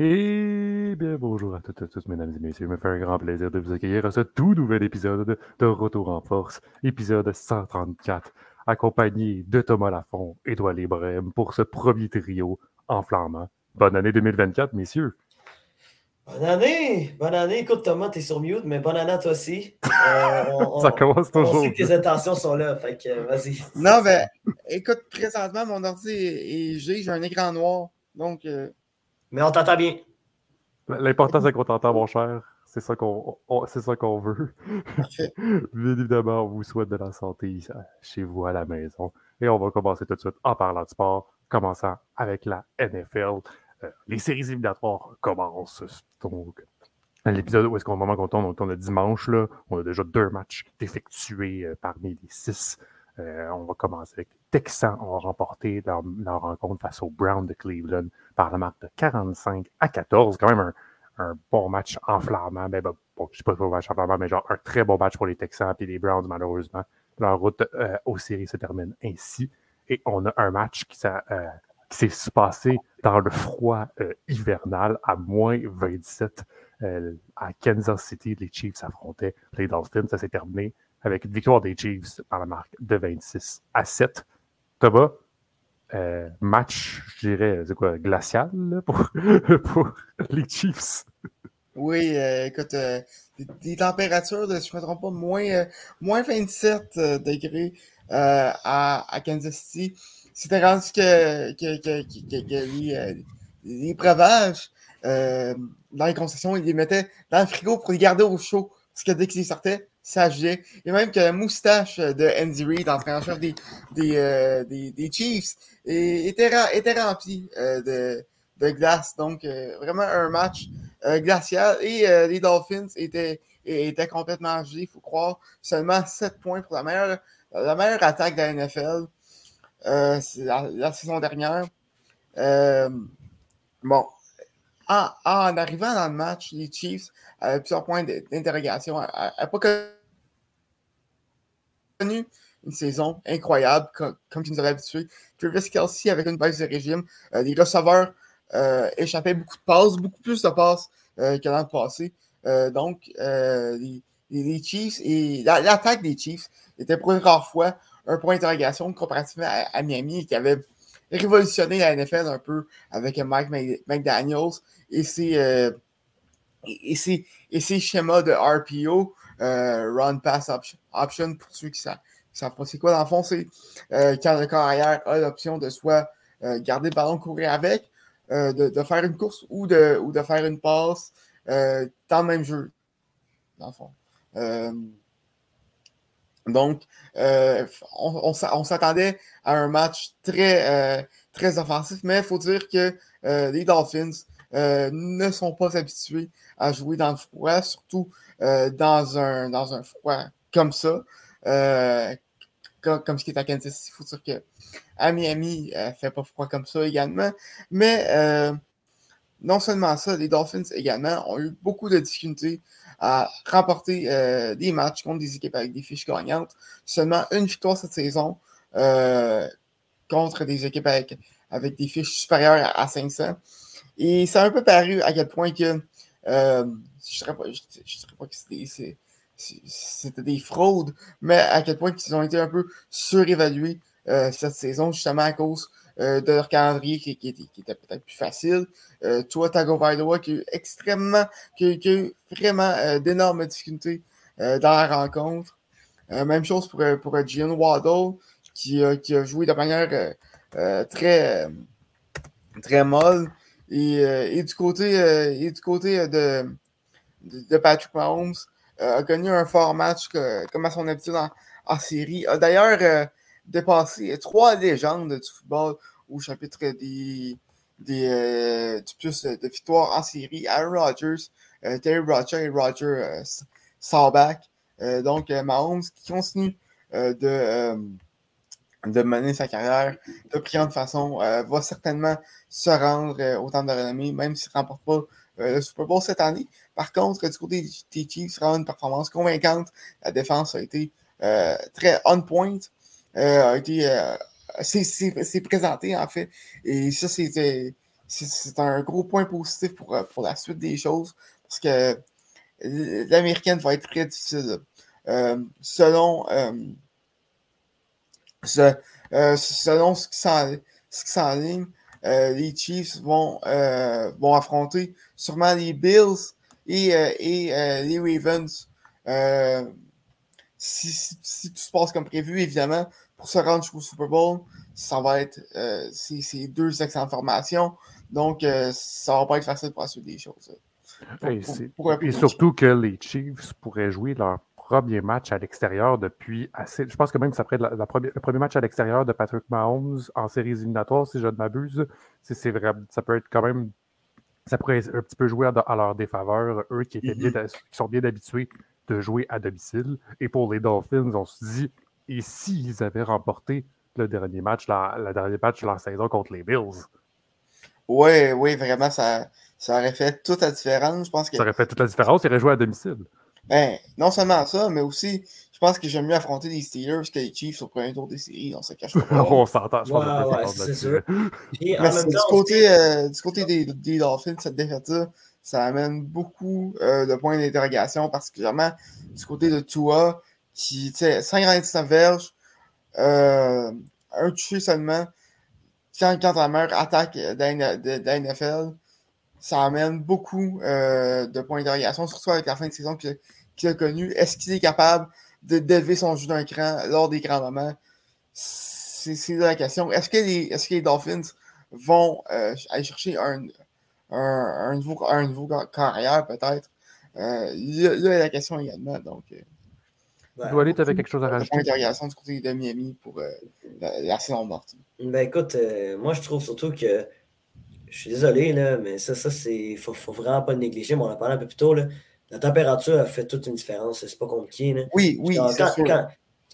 Et bien bonjour à toutes et tous, mesdames et messieurs. Il me fait un grand plaisir de vous accueillir à ce tout nouvel épisode de Retour en Force, épisode 134, accompagné de Thomas Lafont et d'Oile Brême pour ce premier trio enflammant. Bonne année 2024, messieurs. Bonne année! Bonne année! Écoute, Thomas, t'es sur mute, mais bonne année à toi aussi. Euh, Ça commence toujours. On sait que tes intentions sont là, fait que vas-y. Non, ben, écoute, présentement, mon ordi est est j'ai un écran noir. Donc, euh, Mais on t'entend bien. L'important, c'est qu'on t'entend, mon cher. C'est ça qu'on on- c'est ça qu'on veut. Parfait. Bien évidemment, on vous souhaite de la santé euh, chez vous à la maison. Et on va commencer tout de suite en parlant de sport, commençant avec la NFL. Euh, les séries éliminatoires commencent. Donc, l'épisode où est-ce qu'au moment qu'on tourne, on tourne le dimanche, là, on a déjà deux matchs d'effectués euh, parmi les six. Euh, on va commencer avec les Texans ont remporté leur, leur rencontre face aux Browns de Cleveland par la marque de 45 à 14. Quand même un, un bon match enflammant. Ben, ben, bon, je ne sais pas si un match enflammant, mais genre un très bon match pour les Texans et les Browns, malheureusement. Leur route euh, aux séries se termine ainsi. Et on a un match qui, s'est, euh, qui s'est passé dans le froid euh, hivernal à moins 27 euh, à Kansas City. Les Chiefs s'affrontaient les Dolphins. Ça s'est terminé avec une victoire des Chiefs par la marque de 26 à 7. Thomas, euh, match, je dirais, c'est quoi, glacial là, pour, pour les Chiefs? oui, euh, écoute, euh, des, températures de, je ne me trompe pas, moins, euh, moins 27 euh, degrés euh, à, à Kansas City. C'était rendu que, que, que, que, que- les, les breuvages dans les concessions, ils les mettaient dans le frigo pour les garder au chaud. Parce que dès qu'ils sortaient, ça. Et même que la moustache de Andy Reid, entraîneur des, des, euh, des, des Chiefs, était, était remplie euh, de, de glace. Donc, euh, vraiment un match glacial. Et les Dolphins étaient, étaient complètement gelés, il faut croire. Seulement 7 points pour la meilleure, la meilleure attaque de la NFL la, saison dernière. Bon, en, en arrivant dans le match, les Chiefs avaient plusieurs points d'interrogation. pas une saison incroyable, comme, tu nous avais habitués. Travis Kelsey avec une baisse de régime. Euh, les receveurs euh, échappaient beaucoup de passes, beaucoup plus de passes euh, que dans le passé. Donc, les, Chiefs et la- l'attaque des Chiefs était pour une rare fois un point d'interrogation comparativement à, Miami qui avait révolutionné la NFL un peu avec Mike Mc- McDaniels et ses, et ses, et ses schémas de RPO, euh, Run Pass option, option, pour ceux qui savent, pas c'est quoi. Dans le fond, c'est euh, quand le carrière a l'option de soit euh, garder le ballon, courir avec, euh, de, de faire une course ou de, ou de faire une passe dans le même jeu, dans le fond. Donc, on, on s'a- on s'attendait à un match très, très offensif, mais il faut dire que les Dolphins euh, ne sont pas habitués à jouer dans le froid, surtout euh, dans, un, dans un froid comme ça, euh, comme, ce qui est à Kansas. Il faut dire que à Miami, ne fait pas froid comme ça également, mais non seulement ça, les Dolphins également ont eu beaucoup de difficultés à remporter des matchs contre des équipes avec des fiches gagnantes. Seulement une victoire cette saison contre des équipes avec, avec des fiches supérieures à, à 500. Et ça a un peu paru à quel point que euh, je ne dirais dirais pas que c'était des fraudes, mais à quel point ils ont été un peu surévalués euh, cette saison, justement à cause euh, de leur calendrier qui, était, peut-être plus facile. Toi, Tagovailoa, qui a eu extrêmement, qui a, eu vraiment d'énormes difficultés dans la rencontre. Même chose pour, pour Gian Waddle, qui, a- joué de manière très, très molle. Et, euh, et du côté, euh, et du côté euh, de, de, Patrick Mahomes, a connu un fort match comme à son habitude en, série. A d'ailleurs dépassé trois légendes du football au chapitre des, des, du plus de, victoires en série. Aaron Rodgers, Terry Bradshaw et Roger euh, donc, Mahomes qui continue de, de mener sa carrière de brillante façon, euh, va certainement se rendre euh, au temps de renommée, même s'il ne remporte pas euh, le Super Bowl cette année. Par contre, du côté des, Chiefs, vraiment une performance convaincante. La défense a été très on point, a été c'est présenté en fait. Et ça, c'est un gros point positif pour, pour la suite des choses parce que l'américaine va être très difficile. Euh, selon, selon ce qui s'enligne, les Chiefs vont, vont affronter sûrement les Bills et, et les Ravens. Si, si, tout se passe comme prévu, évidemment, pour se rendre jusqu'au Super Bowl, ça va être euh, ces deux excellentes formations. Donc, euh, ça va pas être facile pour assurer des choses. et, surtout que les Chiefs pourraient jouer leur premier match à l'extérieur depuis assez. Je pense que même ça pourrait la, première, le premier match à l'extérieur de Patrick Mahomes en séries éliminatoires, si je ne m'abuse. C'est vrai, ça peut être quand même. Ça pourrait un petit peu jouer à, leur défaveur, eux qui, étaient bien, mm-hmm. qui sont bien habitués de jouer à domicile. Et pour les Dolphins, on se dit, et s'ils avaient remporté le dernier match, la, le dernier match de la saison contre les Bills? Oui, oui, vraiment, ça, ça aurait fait toute la différence. Je pense que... Ça aurait fait toute la différence, il aurait joué à domicile. Ben, non seulement ça, mais aussi, je pense que j'aime mieux affronter les Steelers que les Chiefs au premier tour des séries. On se cache pas. on s'entend, je pense ouais, c'est sûr. du, côté, euh, du côté des, des Dolphins, cette défaite-là, ça amène beaucoup euh, de points d'interrogation, particulièrement du côté de Tua, qui, tu sais, 199 verges, euh, un touché seulement. Quand, quand la meilleure attaque de NFL, ça amène beaucoup euh, de points d'interrogation, surtout avec la fin de saison qu'il a connue. Est-ce qu'il est capable de d'élever son jeu d'un cran lors des grands moments? C'est la question. Est-ce que, les, est que les Dolphins vont euh, aller chercher un, un, un, nouveau, un nouveau carrière, peut-être? Euh, là, il y a la question également. Donc, Ouais, tu avais quelque chose à rajouter? Interrogation du côté de Miami pour euh, la, saison morte. Ben écoute, euh, moi je trouve surtout que je suis désolé, là, mais ça, ça c'est. Faut, faut vraiment pas le négliger, mais on en a parlé un peu plus tôt. Là. La température a fait toute une différence. C'est pas compliqué. Là. Oui, oui.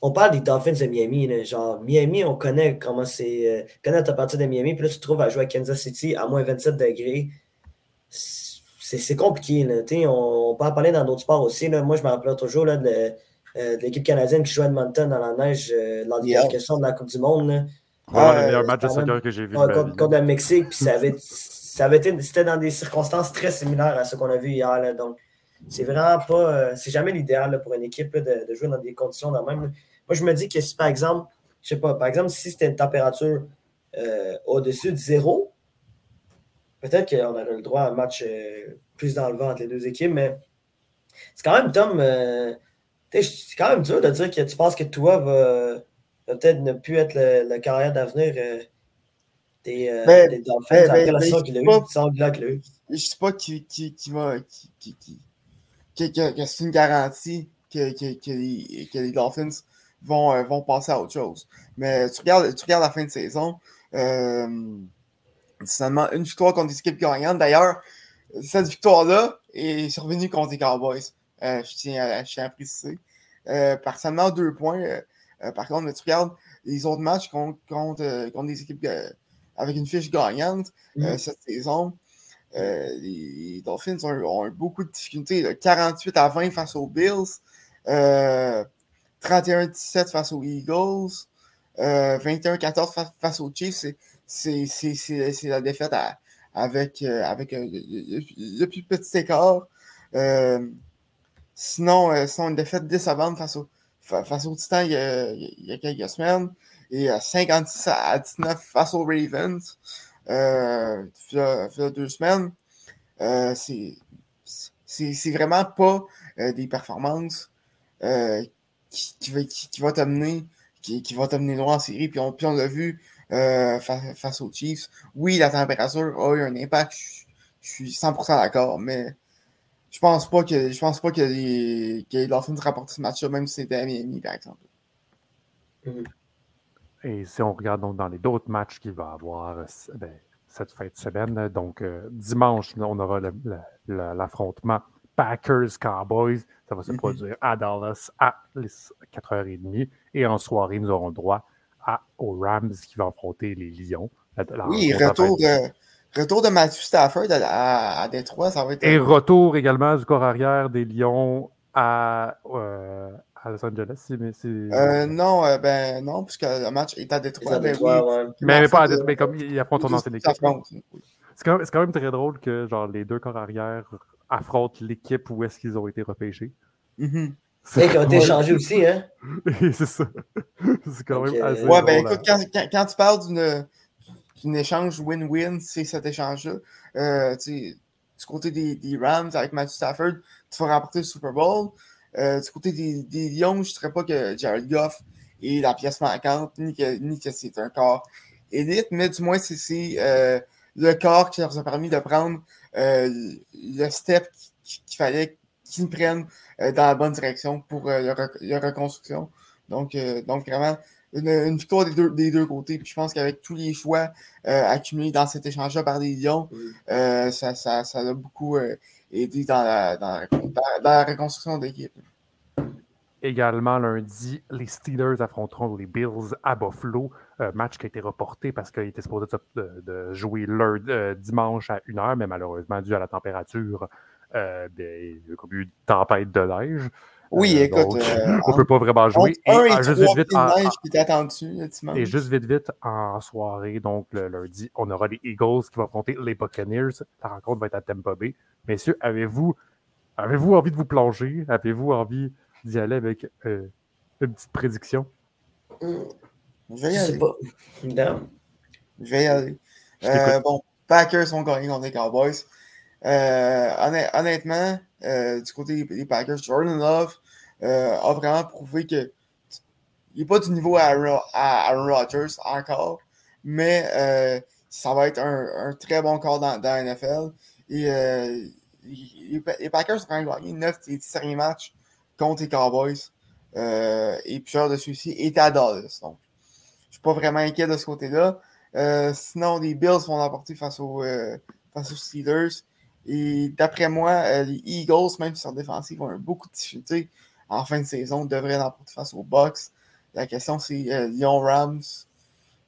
on parle des Dolphins de Miami. Là, genre, Miami, on connaît comment c'est. Euh, on connaît la température de Miami. Puis là, tu te trouves à jouer à Kansas City à moins 27 degrés. C'est compliqué. Là, on, on peut en parler dans d'autres sports aussi. Là. Moi, je me rappelle toujours là, de euh, de l'équipe canadienne qui joue à Edmonton dans la neige euh, lors des qualifications de la Coupe du Monde. Là. le meilleur match de soccer que j'ai vu. contre, contre, le Mexique, puis ça avait, ça avait été, c'était dans des circonstances très similaires à ce qu'on a vu hier. Là, donc, c'est vraiment pas, euh, c'est jamais l'idéal pour une équipe de, de, jouer dans des conditions dans même. Moi, je me dis que si par exemple, je sais pas, par exemple, si c'était une température euh, au-dessus de zéro, peut-être qu'on aurait le droit à un match euh, plus dans le vent entre les deux équipes, mais c'est quand même, Tom, c'est quand même dur de dire que tu penses que toi va, peut-être ne plus être le, carrière d'avenir des, euh, ben, des Dolphins ben, après ben, la saison qu'il a eu, Je ne sais pas qui, qui, qui va. Qui, qui, que, c'est une garantie que, que, que, les, que les Dolphins vont, euh, vont passer à autre chose. Mais tu regardes, tu regardes la fin de saison, euh, seulement une victoire contre des équipes gagnantes. D'ailleurs, cette victoire-là est survenue contre les Cowboys. Euh, je, tiens à, je, tiens à, préciser. Par seulement deux points. Par contre, tu regardes les autres matchs contre, contre, contre des équipes avec une fiche gagnante mm. cette saison. Les Dolphins ont, eu beaucoup de difficultés. 48 à 20 face aux Bills. 31-17 face aux Eagles. 21-14 face, aux Chiefs. C'est la défaite avec, avec le, plus petit écart. Sinon, euh, sont une défaite décevante face, au, face aux Titans il y, a, il y, a, quelques semaines. Et 56 à 19 face aux Ravens euh, deux semaines. Euh, c'est vraiment pas euh, des performances euh, qui, qui, va, qui, va t'amener qui, qui va t'amener loin en série. Puis on, puis on l'a vu euh, face, face, aux Chiefs. Oui, la température a eu un impact. Je, je suis 100% d'accord, mais je pense pas que je pense pas que les, que les Dolphins rapportent ce match-là, même si c'était à Miami, par exemple. Mm-hmm. Et si on regarde donc dans les d'autres matchs qu'il va avoir ben, cette fin de semaine, donc euh, dimanche, on aura l'affrontement Packers-Cowboys. Ça va se mm-hmm. produire à Dallas à 4h30. Et en soirée, nous aurons droit à, aux Rams qui vont affronter les Lions. oui, retour de, Retour de Matthew Stafford à, à, Détroit, ça va être. Et retour également du corps arrière des Lions à, euh, à Los Angeles. Mais euh, non, euh, ben non, puisque le match est à Détroit. Mais, oui, mais, mais, pas à Détroit, mais comme il affronte ton ancienne équipe. C'est quand, même- c'est quand même très drôle que genre, les deux corps arrière affrontent l'équipe où est-ce qu'ils ont été repêchés. Mhm. C'est qui ont été échangés aussi, hein? c'est ça. C'est quand même assez Ouais, ben drôle, écoute, quand, quand, quand tu parles d'une échange win-win, c'est cet échange-là. Euh, tu sais, du côté des, des Rams avec Matthew Stafford, tu vas remporter le Super Bowl. Euh, du côté des, des Lions, je ne dirais pas que Jared Goff est la pièce manquante, ni que, ni que c'est un corps élite, mais du moins, c'est- euh, le corps qui leur a permis de prendre euh, le step qu'il fallait qu'ils prennent dans la bonne direction pour leur, rec- leur reconstruction. Donc, donc vraiment, une, une victoire des deux, des deux côtés. Puis je pense qu'avec tous les choix euh, accumulés dans cet échange-là par les Lions, euh, ça, ça, ça a beaucoup euh, aidé dans la, dans la, reconstruction de l'équipe. Également, lundi, les Steelers affronteront les Bills à Buffalo. Euh, match qui a été reporté parce qu'il était supposé de, jouer lundi- euh, dimanche à 1h, mais malheureusement, dû à la température, euh, il y a eu une tempête de neige. Oui, Euh, écoute, donc, euh, on ne peut pas vraiment jouer. Et ah, juste vite, vite, en-. Et juste vite, vite, en soirée, donc le lundi, on aura les Eagles qui vont affronter les Buccaneers. La rencontre va être à Tampa Bay. Messieurs, avez-vous avez envie de vous plonger? Avez-vous envie d'y aller avec euh, une petite prédiction? Mm. Je vais y aller. pas. Non. Je vais y aller. Je. Euh, bon, Packers ont gagné contre les Cowboys. Euh, honn- honnêtement, euh, du côté des, des Packers, Jordan Love euh, a vraiment prouvé que il n'est pas du niveau à Aaron, Rodgers encore, mais euh, ça va être un, un très bon corps dans, la NFL. Et euh, les, Packers ont quand même gagné 9 des 10 derniers matchs contre les Cowboys. Et plusieurs de ceux-ci étaient à Dallas. Donc, je ne suis pas vraiment inquiet de ce côté-là. Sinon, les Bills vont l'emporter face, aux, face aux Steelers. Et d'après moi, les Eagles, même si leur défensive ont beaucoup de difficultés en fin de saison, devraient l'emporter face aux Bucks. La question, c'est euh, Lyon-Rams.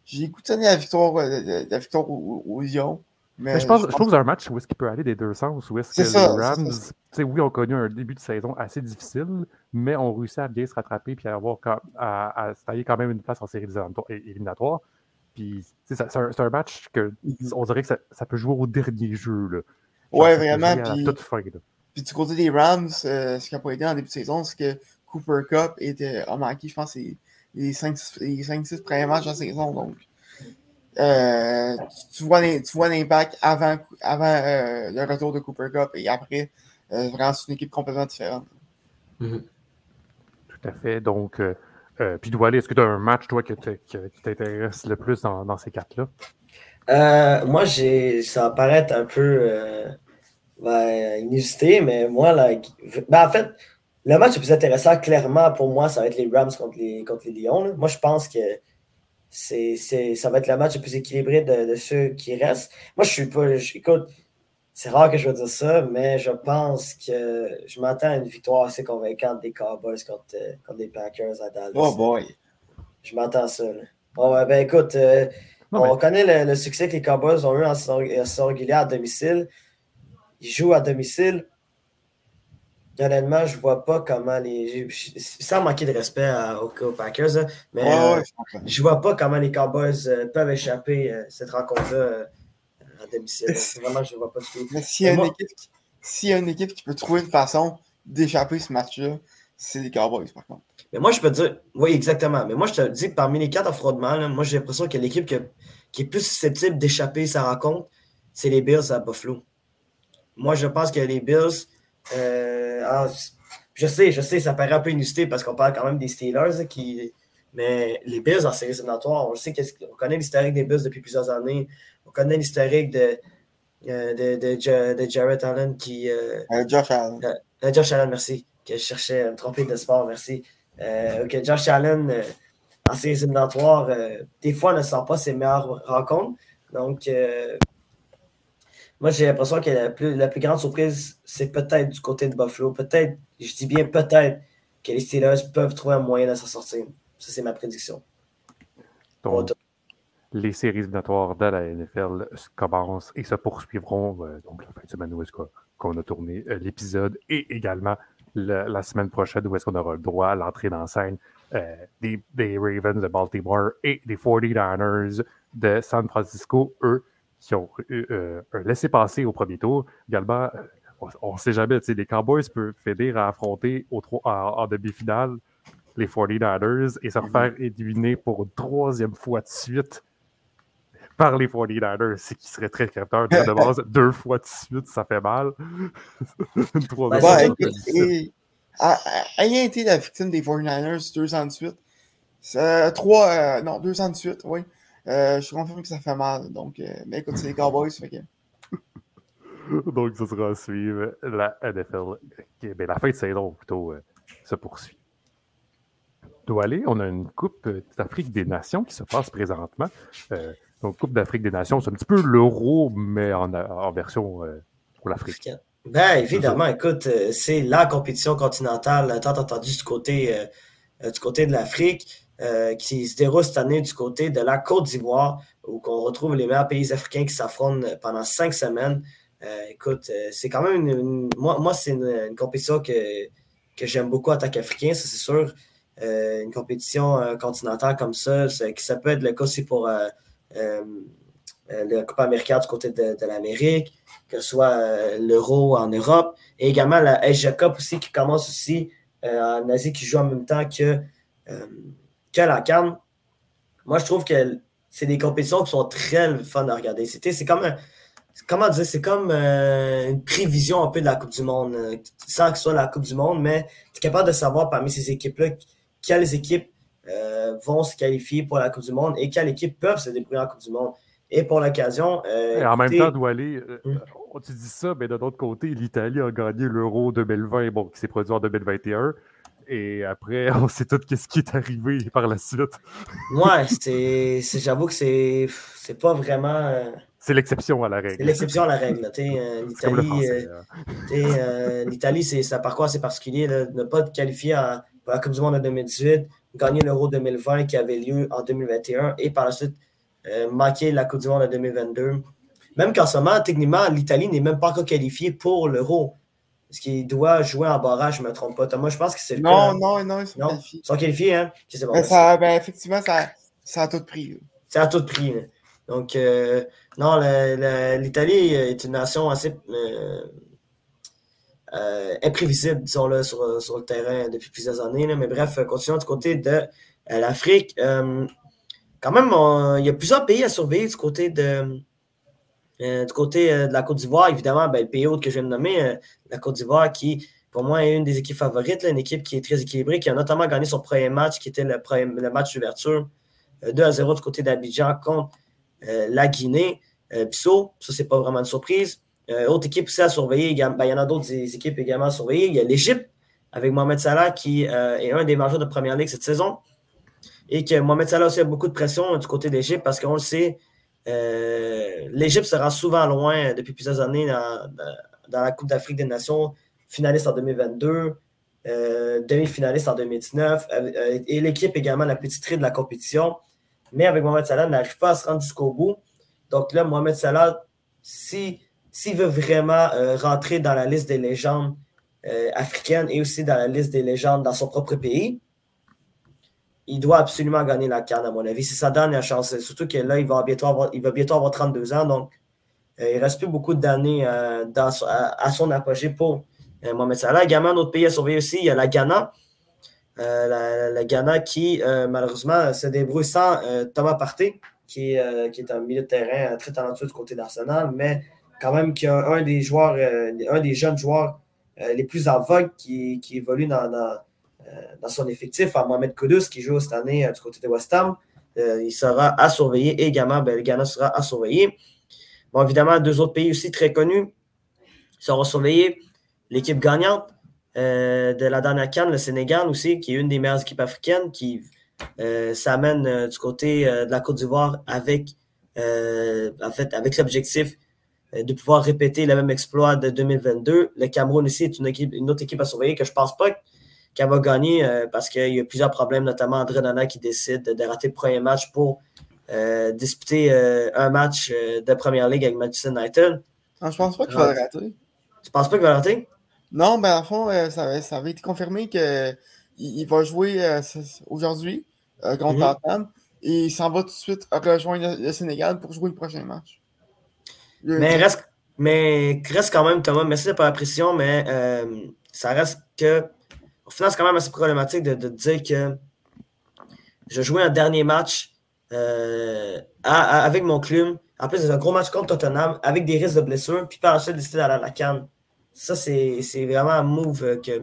J'ai goûté la victoire, euh, la, la victoire aux, aux Lions. Mais, Mais je, pense, je trouve que c'est un match où est-ce qu'il peut aller des deux sens. Où est-ce que ça, les Rams, oui, ont connu un début de saison assez difficile, mais ont réussi à bien se rattraper puis à avoir quand- à, à se tailler quand même une place en série éliminatoire-. Puis, c'est un, match que Mhm. on dirait que ça, ça peut jouer au dernier jeu. Là. Genre, Ouais, vraiment. jouer à Puis, toute fin. là. Puis du côté des Rams, euh, ce qui n'a pas aidé en début de saison, c'est que Cooper Cup était, a manqué, je pense, les- les 5-6 premiers matchs de la saison. Donc, euh, tu, tu vois tu vois l'impact avant, avant euh, le retour de Cooper Cup et après. Euh, vraiment, c'est une équipe complètement différente. Tout à fait. Donc, euh, euh, puis Doualé, est-ce que tu as un match, toi, que qui t'intéresse le plus dans, dans ces quatre-là? Euh, moi, j'ai, ça va paraître un peu euh, ben, inusité, mais moi, là, ben, en fait, le match le plus intéressant, clairement, pour moi, ça va être les Rams contre les, contre les Lions. là. Moi, je pense que c'est, ça va être le match le plus équilibré de, de ceux qui restent. Moi, je suis pas. je- écoute, c'est rare que je vais dire ça, mais je pense que je m'attends à une victoire assez convaincante des Cowboys contre, euh, contre les Packers à Dallas. Oh boy! Je m'attends à ça. là. Bon, ben écoute, euh, on connaît le, le succès que les Cowboys ont eu en saison, en saison régulière à domicile. Ils jouent à domicile. Honnêtement, je vois pas comment les. sans manquer de respect à- aux, aux Packers, mais Ouais, euh, ouais, je comprends. je vois pas comment les Cowboys euh, peuvent échapper euh, cette rencontre-là euh, à domicile. Vraiment, je vois pas du tout. Mais s'il y, a Mais une moi- équipe qui- s'il y a une équipe qui peut trouver une façon d'échapper ce match-là, c'est les Cowboys, par contre. Mais moi, je peux te dire, oui, exactement. Mais moi, je te dis que parmi les quatre affrontements, là, moi, j'ai l'impression que l'équipe qui est plus susceptible d'échapper sa rencontre, c'est les Bills à Buffalo. Moi, je pense que les Bills, euh, ah, je sais, je sais, ça paraît un peu inusité parce qu'on parle quand même des Steelers, qui, mais les Bills en séries éliminatoires, on sait qu'est-ce- on connaît l'historique des Bills depuis plusieurs années. On connaît l'historique de, euh, de, de, Ja- de Jarrett Allen qui. euh, Euh, Josh Allen. euh, Josh Allen, merci. Que je cherchais à me tromper de sport, merci. Josh Allen, en séries éliminatoires, euh, des fois ne sent pas ses meilleures rencontres. Donc, moi, j'ai l'impression que la plus, la plus grande surprise, c'est peut-être du côté de Buffalo. Peut-être, je dis bien peut-être, que les Steelers peuvent trouver un moyen de s'en sortir. Ça, c'est ma prédiction. Donc, les séries éliminatoires de la NFL commencent et se poursuivront euh, donc la fin de semaine où est-ce qu'on a tourné euh, l'épisode et également le- la semaine prochaine où est-ce qu'on aura le droit à l'entrée dans scène euh, des, des Ravens de Baltimore et des 49ers de San Francisco, eux qui ont laissé passer au premier tour. Également, on ne sait jamais, les Cowboys peuvent finir à affronter au, en, demi-finale les 49ers et se mhm. faire éliminer pour une troisième fois de suite par les 49ers, c'est qui serait très capteur de base. deux fois de suite, ça fait mal. une troisième fois. Et, ayant été la victime des 49ers deux ans de suite, trois, euh, non, deux ans de suite, oui. Euh, je suis confirmé que ça fait mal. Donc, euh, mais écoute, c'est les Cowboys, fait que... Donc, ce sera à suivre. La NFL, ben, la fin de saison plutôt, se poursuit. aller. on a une Coupe d'Afrique des Nations qui se passe présentement. donc, Coupe d'Afrique des Nations, c'est un petit peu l'euro, mais en, en version pour l'Afrique. Ben, évidemment, écoute, c'est la compétition continentale tant entendue du côté, du côté de l'Afrique. Euh, qui se déroule cette année du côté de la Côte d'Ivoire, où on retrouve les meilleurs pays africains qui s'affrontent pendant cinq semaines. Euh, écoute, euh, c'est quand même une, moi, moi c'est une, compétition que, que j'aime beaucoup en tant qu'Africain, ça c'est sûr. une compétition continentale comme ça, qui ça peut être le cas aussi pour la Coupe américaine du côté de, de l'Amérique, que ce soit l'Euro en Europe, et également la Asia Cup aussi qui commence aussi en Asie, qui joue en même temps que la Cannes, moi, je trouve que c'est des compétitions qui sont très fun à regarder. C'est comme comment dire, c'est comme euh, une prévision un peu de la Coupe du Monde, euh, sans que ce soit la Coupe du Monde, mais tu es capable de savoir parmi ces équipes-là quelles équipes euh, vont se qualifier pour la Coupe du Monde et quelles équipes peuvent se débrouiller en Coupe du Monde. Et pour l'occasion. en même temps, Doualé, hum. tu dis ça, mais de l'autre côté, l'Italie a gagné l'Euro 2020, bon, qui s'est produit en 2021. Et après, on sait tout ce qui est arrivé par la suite. ouais, c'est, j'avoue que c'est, c'est pas vraiment. Euh, c'est l'exception à la règle. C'est l'exception à la règle. Euh, L'Italie, euh, euh, l'Italie c'est ça parcours assez particulier. de ne pas qualifier à, pour la Coupe du Monde en 2018, gagner l'Euro 2020 qui avait lieu en 2021 et par la suite manquer la Coupe du Monde en 2022. Même qu'en ce moment, techniquement, l'Italie n'est même pas encore qualifiée pour l'Euro. Est-ce qu'il doit jouer en barrage, je ne me trompe pas. Moi, je pense que c'est le non, cas. Non, non, ils sont qualifiés. Ils sont qualifiés, hein? Bon, ben, ça, ben, effectivement, ça, ça a tout prix. C'est à tout prix. Donc, euh, non, l'Italie est une nation assez euh, euh, imprévisible, disons-le, sur, sur, le terrain depuis plusieurs années. Mais bref, continuons du côté de l'Afrique. quand même, il y a plusieurs pays à surveiller du côté de, du côté euh, de la Côte d'Ivoire, évidemment, ben, le pays autre que je viens de nommer, euh, la Côte d'Ivoire, qui, pour moi, est une des équipes favorites, une équipe qui est très équilibrée, qui a notamment gagné son premier match, qui était le, le match d'ouverture, 2 à 0 du côté d'Abidjan contre la Guinée. Bissau, ça, c'est pas vraiment une surprise. autre équipe aussi à surveiller, ben, il y en a d'autres équipes également à surveiller. Il y a l'Égypte, avec Mohamed Salah, qui est un des majeurs de première ligue cette saison. Et que Mohamed Salah aussi a beaucoup de pression du côté d'Égypte parce qu'on le sait, euh, L'Égypte sera souvent loin depuis plusieurs années dans, la Coupe d'Afrique des Nations, finaliste en 2022, euh, demi-finaliste en 2019, euh, et l'équipe également la plus titrée de la compétition. Mais avec Mohamed Salah, n'arrive pas à se rendre jusqu'au bout. Donc là, Mohamed Salah, s'il veut vraiment rentrer dans la liste des légendes africaines et aussi dans la liste des légendes dans son propre pays, il doit absolument gagner la canne, à mon avis. C'est sa dernière chance. Surtout que là, il va bientôt avoir, il va bientôt avoir 32 ans. Donc, euh, il ne reste plus beaucoup d'années euh, à, son apogée pour euh, Mohamed Salah. Également, un autre pays à surveiller aussi, il y a la Ghana. la, Ghana qui, malheureusement, se débrouille sans Thomas Partey, qui, qui, est un milieu de terrain très talentueux du côté d'Arsenal, mais quand même qui a un des joueurs, un des jeunes joueurs les plus en vogue qui, qui évolue dans euh, dans son effectif à Mohamed Kudus qui joue cette année euh, du côté de West Ham. Euh, il sera à surveiller également. Ben, le Ghana sera à surveiller. Bon, évidemment, deux autres pays aussi très connus seront surveillés. L'équipe gagnante de la dernière Cannes, le Sénégal aussi, qui est une des meilleures équipes africaines, qui s'amène du côté de la Côte d'Ivoire avec, l'objectif de pouvoir répéter le même exploit de 2022. Le Cameroun aussi est une, une autre équipe à surveiller que je ne pense pas qu'elle va gagner euh, parce qu'il y a plusieurs problèmes, notamment André Nana qui décide de rater le premier match pour euh, disputer euh, un match de première ligue avec Manchester United. Je je pense pas qu'il va le rater. Tu penses pas qu'il va le rater? Non, ben, en fond, ça, ça, avait été confirmé qu'il il va jouer aujourd'hui contre mm Et il s'en va tout de suite rejoindre le Sénégal pour jouer le prochain match. Mais reste, mais reste quand même, Thomas, merci pour la précision, mais ça reste que. Au final, c'est quand même assez problématique de, de dire que je jouais un dernier match euh, avec mon club. En plus, c'est un gros match contre Tottenham avec des risques de blessure. Puis par la suite, décider d'aller à la canne. Ça, c'est vraiment un move que.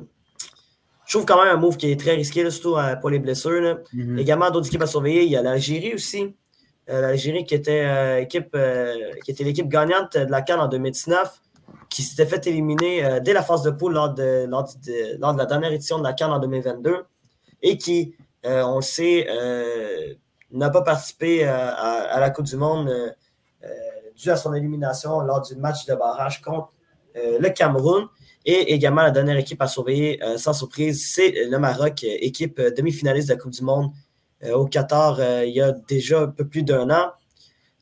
Je trouve quand même un move qui est très risqué, surtout euh, pour les blessures. Mm-hmm. Également, d'autres équipes à surveiller. Il y a l'Algérie aussi. Euh, L'Algérie qui était équipe qui était l'équipe gagnante de la Cannes en 2019, qui s'était fait éliminer dès la phase de poule lors de, lors, de, lors de la dernière édition de la Cannes en 2022 et qui, on le sait, n'a pas participé euh, à, la Coupe du Monde euh, euh, dû à son élimination lors du match de barrage contre le Cameroun. Et également, la dernière équipe à surveiller, sans surprise, c'est le Maroc, équipe demi-finaliste de la Coupe du Monde au Qatar il y a déjà un peu plus d'un an.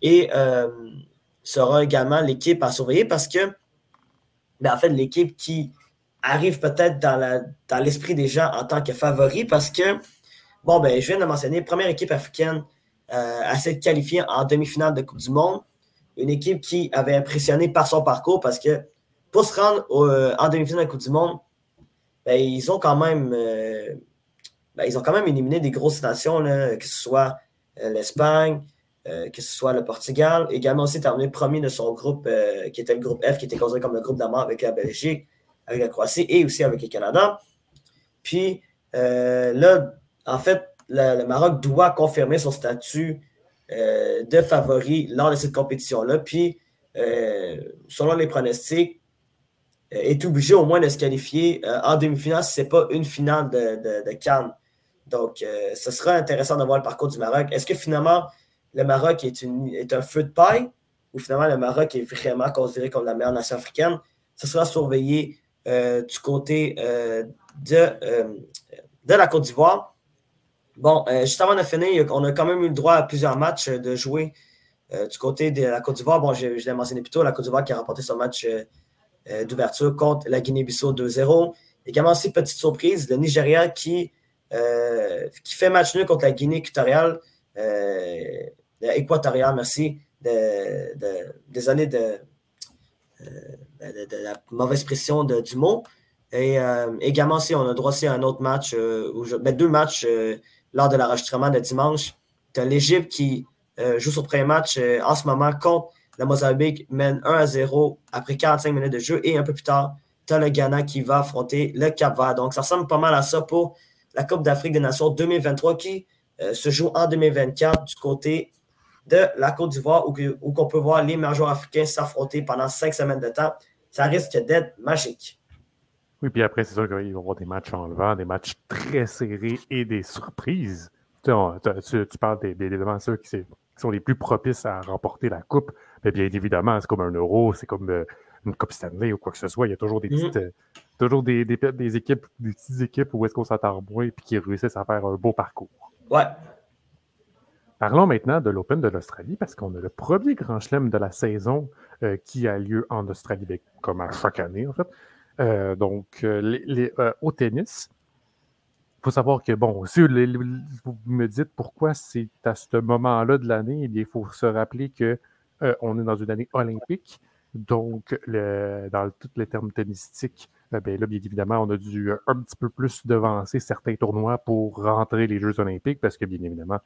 Et sera également l'équipe à surveiller parce que, ben, en fait, l'équipe qui arrive peut-être dans l'esprit des gens en tant que favori parce que Bon, ben, je viens de mentionner, première équipe africaine euh, à s'être qualifiée en demi-finale de Coupe du Monde. Une équipe qui avait impressionné par son parcours parce que pour se rendre euh, en demi-finale de Coupe du Monde, ben, ils ont quand même euh, ben, ils ont quand même éliminé des grosses nations, là, que ce soit l'Espagne, que ce soit le Portugal. Également aussi terminé premier de son groupe, qui était le groupe F, qui était considéré comme le groupe d'amour avec la Belgique, avec la Croatie et aussi avec le Canada. Puis là, en fait, le, Maroc doit confirmer son statut euh, de favori lors de cette compétition-là. Puis, euh, selon les pronostics, euh, est obligé au moins de se qualifier en demi-finale si ce n'est pas une finale de, de, Cannes. Donc, ce sera intéressant de voir le parcours du Maroc. Est-ce que finalement, le Maroc est, un feu de paille ou finalement le Maroc est vraiment considéré comme la meilleure nation africaine? Ce sera surveillé du côté de, de la Côte d'Ivoire. Bon, euh, juste avant de finir, on a quand même eu le droit à plusieurs matchs euh, de jouer euh, du côté de la Côte d'Ivoire. Bon, je, l'ai mentionné plus tôt, la Côte d'Ivoire qui a remporté son match d'ouverture contre la Guinée-Bissau 2-0. Également aussi, petite surprise, le Nigeria qui, qui fait match nul contre la Guinée équatoriale. Équatoriale, merci. désolé de, de, la mauvaise pression du mot. Et également, aussi, on a droit aussi à un autre match, ben, deux matchs lors de l'enregistrement de dimanche. Tu as l'Égypte qui euh, joue son premier match euh, en ce moment contre la Mozambique, mène 1 à 0 après 45 minutes de jeu. Et un peu plus tard, tu as le Ghana qui va affronter le Cap-Vert. Donc, ça ressemble pas mal à ça pour la Coupe d'Afrique des Nations 2023 qui euh, se joue en 2024 du côté de la Côte d'Ivoire où, où on peut voir les majors africains s'affronter pendant cinq semaines de temps. Ça risque d'être magique. Oui, puis après, c'est sûr qu'il va y avoir des matchs enlevants, des matchs très serrés et des surprises. Tu, parles des, des, ceux qui, sont les plus propices à remporter la Coupe. Mais bien évidemment, c'est comme un Euro, c'est comme euh, une Coupe Stanley ou quoi que ce soit. Il y a toujours des mm-hmm. petites. Euh, toujours des, des, équipes, des petites équipes où est-ce qu'on s'attend moins et qui réussissent à faire un beau parcours. Ouais. Parlons maintenant de l'Open de l'Australie parce qu'on a le premier grand chelem de la saison euh, qui a lieu en Australie, ben, comme à chaque année en fait. Euh, donc, euh, euh, au tennis, il faut savoir que, bon, si vous me dites pourquoi c'est à ce moment-là de l'année, eh il faut se rappeler que on est dans une année olympique. Donc, dans tous les termes tennistiques, ben là, bien évidemment, on a dû un petit peu plus devancer certains tournois pour rentrer les Jeux olympiques parce que, bien évidemment,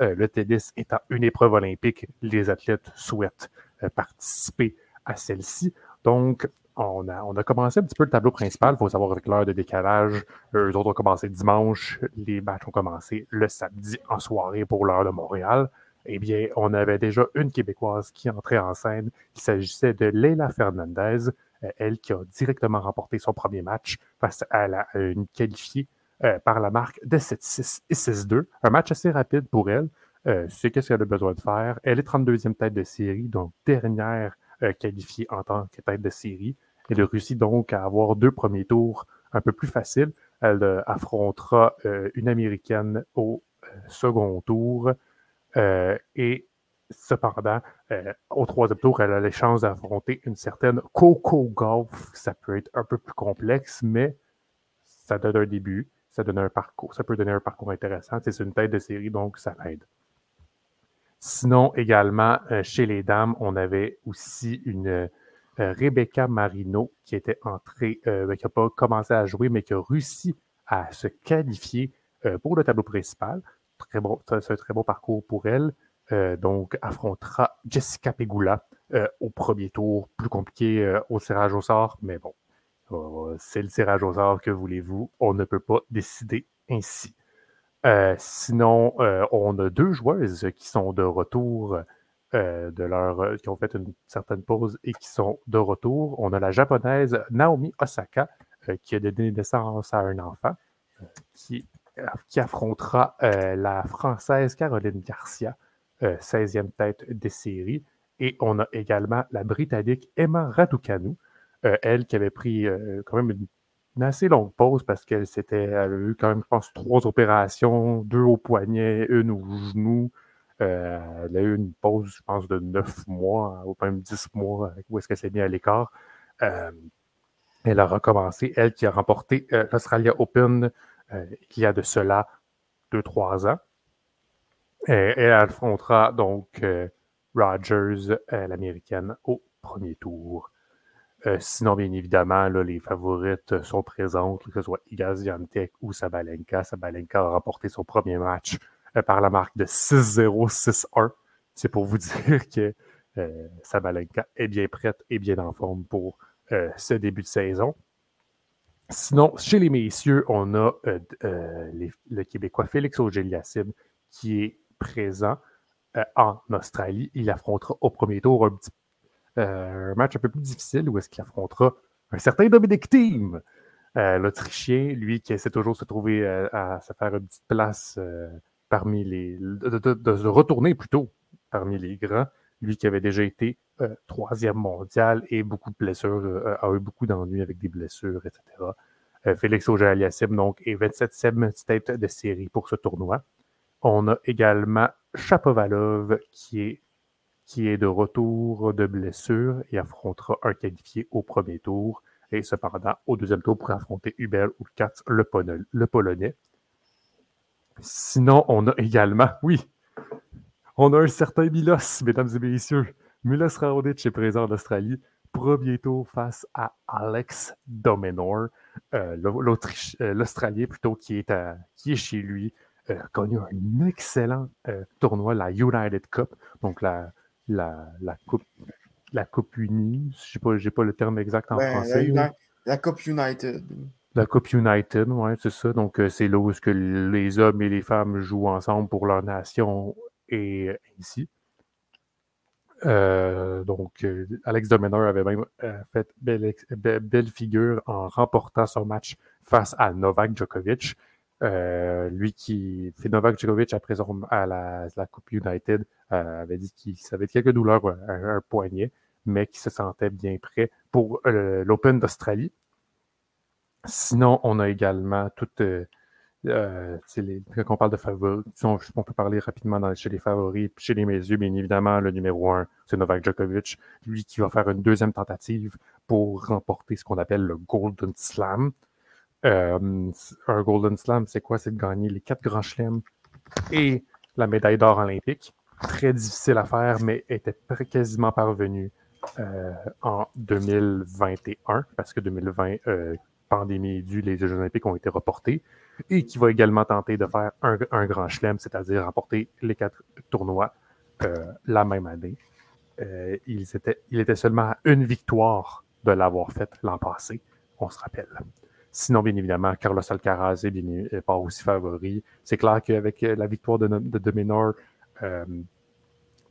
le tennis étant une épreuve olympique, les athlètes souhaitent participer à celle-ci. Donc, on a, commencé un petit peu le tableau principal. Il faut savoir avec l'heure de décalage, eux autres ont commencé dimanche, les matchs ont commencé le samedi en soirée pour l'heure de Montréal. Eh bien, on avait déjà une Québécoise qui entrait en scène. Il s'agissait de Leila Fernandez, euh, elle qui a directement remporté son premier match face à, une qualifiée euh, par la marque de 7-6 et 6-2. Un match assez rapide pour elle. Euh, c'est ce qu'elle a besoin de faire. Elle est 32e tête de série, donc dernière qualifiée en tant que tête de série. Elle réussit donc à avoir deux premiers tours un peu plus faciles. Elle euh, affrontera euh, une Américaine au euh, second tour. et cependant, au troisième tour, elle a les chances d'affronter une certaine Coco Golf. Ça peut être un peu plus complexe, mais ça donne un début, ça donne un parcours. Ça peut donner un parcours intéressant. C'est une tête de série, donc ça l'aide. Sinon, également, chez les dames, on avait aussi une Rebecca Marino qui était entrée, ben, qui n'a pas commencé à jouer, mais qui a réussi à se qualifier pour le tableau principal. Très c'est un très bon parcours pour elle. donc, affrontera Jessica Pegula au premier tour. Plus compliqué au tirage au sort, mais bon, euh, c'est le tirage au sort, que voulez-vous? On ne peut pas décider ainsi. Euh, sinon, euh, on a deux joueuses qui sont de retour de leur, qui ont fait une certaine pause et qui sont de retour. On a la japonaise Naomi Osaka qui a donné naissance à un enfant qui, affrontera la française Caroline Garcia, 16e tête des séries. Et on a également la britannique Emma Raducanu euh, elle qui avait pris euh, quand même une, assez longue pause parce qu'elle s'était, a eu quand même, je pense, trois opérations, deux au poignet, une au genou. Euh, elle a eu une pause, je pense, de neuf mois ou même dix mois où est-ce qu'elle s'est mise à l'écart. elle a recommencé, elle qui a remporté l'Australia Open il y a de cela deux, trois ans. Et elle affrontera donc Rogers, l'américaine, au premier tour. Euh, sinon, bien évidemment, les favorites sont présentes, que ce soit Iga Swiatek ou Sabalenka. Sabalenka a remporté son premier match euh, par la marque de 6-0, 6-1. C'est pour vous dire que euh, Sabalenka est bien prête et bien en forme pour ce début de saison. Sinon, chez les messieurs, on a le Québécois Félix auger qui est présent en Australie. Il affrontera au premier tour un petit euh, un match un peu plus difficile où est-ce qu'il affrontera un certain Dominic Thiem, euh, l'Autrichien, lui qui essaie toujours de se trouver euh, à, se faire une petite place parmi les. De, se retourner plutôt parmi les grands. Lui qui avait déjà été troisième mondial et beaucoup de blessures, a eu beaucoup d'ennuis avec des blessures, etc. Félix Auger-Aliassime, donc, est 27e tête de série pour ce tournoi. On a également Chapovalov, qui est qui est de retour de blessure et affrontera un qualifié au premier tour. Et cependant, au deuxième tour, pour affronter Hubert ou le, le Polonais. Sinon, on a également, oui, on a un certain Milos, mesdames et messieurs. Milos Raonic est présent en Australie. Premier tour face à Alex Domenor, euh, euh, l'Australien plutôt, qui est, chez lui. Euh, connu un excellent tournoi, la United Cup, donc la, la, la coupe la Coupe Unie. Je n'ai pas, pas le terme exact en français. La, Coupe United. La Coupe United, oui, c'est ça. Donc, euh, c'est là où que les hommes et les femmes jouent ensemble pour leur nation et ainsi. Euh, donc, euh, Alex Domeneur avait même fait belle, belle, figure en remportant son match face à Novak Djokovic. Euh, lui qui fait Novak Djokovic après à la, Coupe United euh, avait dit qu'il avait quelques douleurs un, poignet, mais qu'il se sentait bien prêt pour euh, l'Open d'Australie. Sinon, on a également toutes quand on parle de favoris, on, peut parler rapidement chez les favoris, chez les messieurs, bien évidemment, le numéro un, c'est Novak Djokovic, lui qui va faire une deuxième tentative pour remporter ce qu'on appelle le Golden Slam. Euh, un Golden Slam, c'est quoi? C'est de gagner les quatre grands chelems et la médaille d'or olympique. Très difficile à faire, mais était quasiment parvenu euh, en 2021, parce que 2020, euh, pandémie due, les Jeux olympiques ont été reportés, et qui va également tenter de faire un, grand chelem, c'est-à-dire remporter les quatre tournois la même année. il, était, il était seulement à une victoire de l'avoir fait l'an passé, on se rappelle. Sinon, bien évidemment, Carlos Alcaraz est, bien, aussi favori. C'est clair qu'avec euh, la victoire de, de Dominor euh,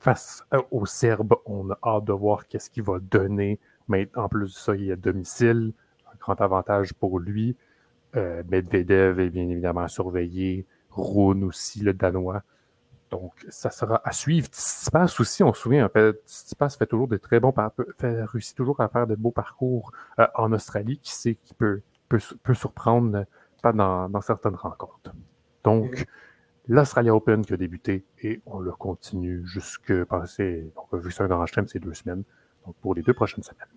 face euh, aux Serbes, on a hâte de voir qu'est-ce qu'il va donner. Mais en plus de ça, il est à domicile, un grand avantage pour lui. Medvedev est bien évidemment surveillé. Rune aussi, le Danois. Donc, ça sera à suivre. Tsitsipas aussi, on se souvient, Tsitsipas fait toujours des très bons fait, réussit toujours à faire de beaux parcours en Australie. Qui sait qui peut peut, surprendre pas dans, certaines rencontres. Donc, l'Australia Open qui a débuté et on le continue jusque passer. Donc, vu que c'est un grand chelem, c'est deux semaines. Donc, pour les deux prochaines semaines.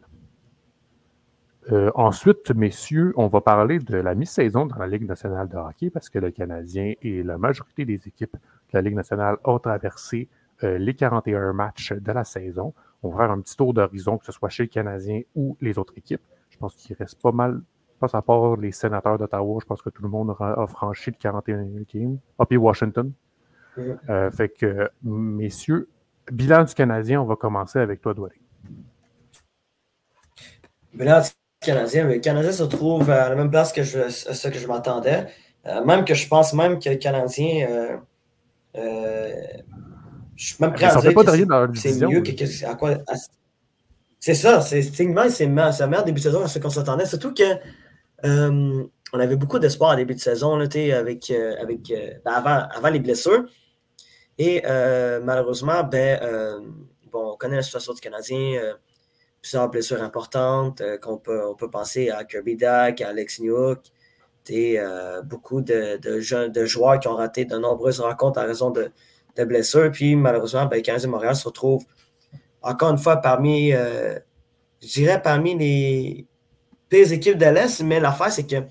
Euh, ensuite, messieurs, on va parler de la mi-saison dans la Ligue nationale de hockey parce que le Canadien et la majorité des équipes de la Ligue nationale ont traversé les 41 matchs de la saison. On va faire un petit tour d'horizon, que ce soit chez le Canadien ou les autres équipes. Je pense qu'il reste pas mal, pas à part les sénateurs d'Ottawa, je pense que tout le monde a franchi le 41 game. Ah, puis Washington. Euh, fait que, messieurs, bilan du Canadien, on va commencer avec toi, Doualé. Bilan du Canadien, le Canadien se trouve à la même place que je, ce que je m'attendais. Euh, même que je pense même que le Canadien. Euh, je suis même prêt à dire que c'est mieux que, à quoi. c'est ça, c'est c'est un meilleur début de saison à ce qu'on s'attendait. Surtout que on avait beaucoup d'espoir à début de saison là, avec, avec ben, avant, avant les blessures. Et euh, malheureusement, ben, euh, bon, on connaît la situation du Canadien, euh, plusieurs blessures importantes, qu'on peut, on peut penser à Kirby Duck, à Alex Newhook, beaucoup de, de, de joueurs qui ont raté de nombreuses rencontres à raison de, de blessures. Puis malheureusement, ben, Canadien Montréal se retrouve encore une fois parmi, je dirais, parmi les pires équipes de l'Est, mais l'affaire, c'est que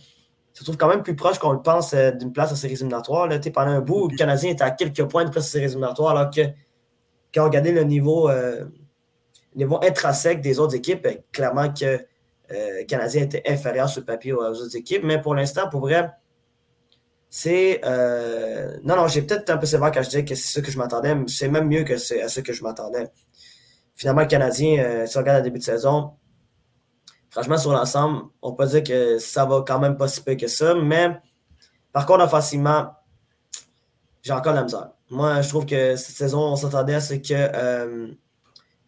se trouve quand même plus proche qu'on le pense euh, d'une place en séries éliminatoires. Là. Pendant un bout, le Canadien était à quelques points de place en séries éliminatoires, alors que quand on regardait le niveau, euh, niveau intrinsèque des autres équipes, ben, clairement que euh, le Canadien était inférieur sur le papier aux, autres équipes. Mais pour l'instant, pour vrai, c'est. non, non, j'ai peut-être un peu sévère quand je disais que c'est ce que je m'attendais, mais c'est même mieux que c'est à ce que je m'attendais. Finalement, le Canadien, si on regarde le début de saison, franchement, sur l'ensemble, on peut dire que ça va quand même pas si peu que ça. Mais par contre, offensivement, j'ai encore la misère. Moi, je trouve que cette saison, on s'attendait à ce que euh,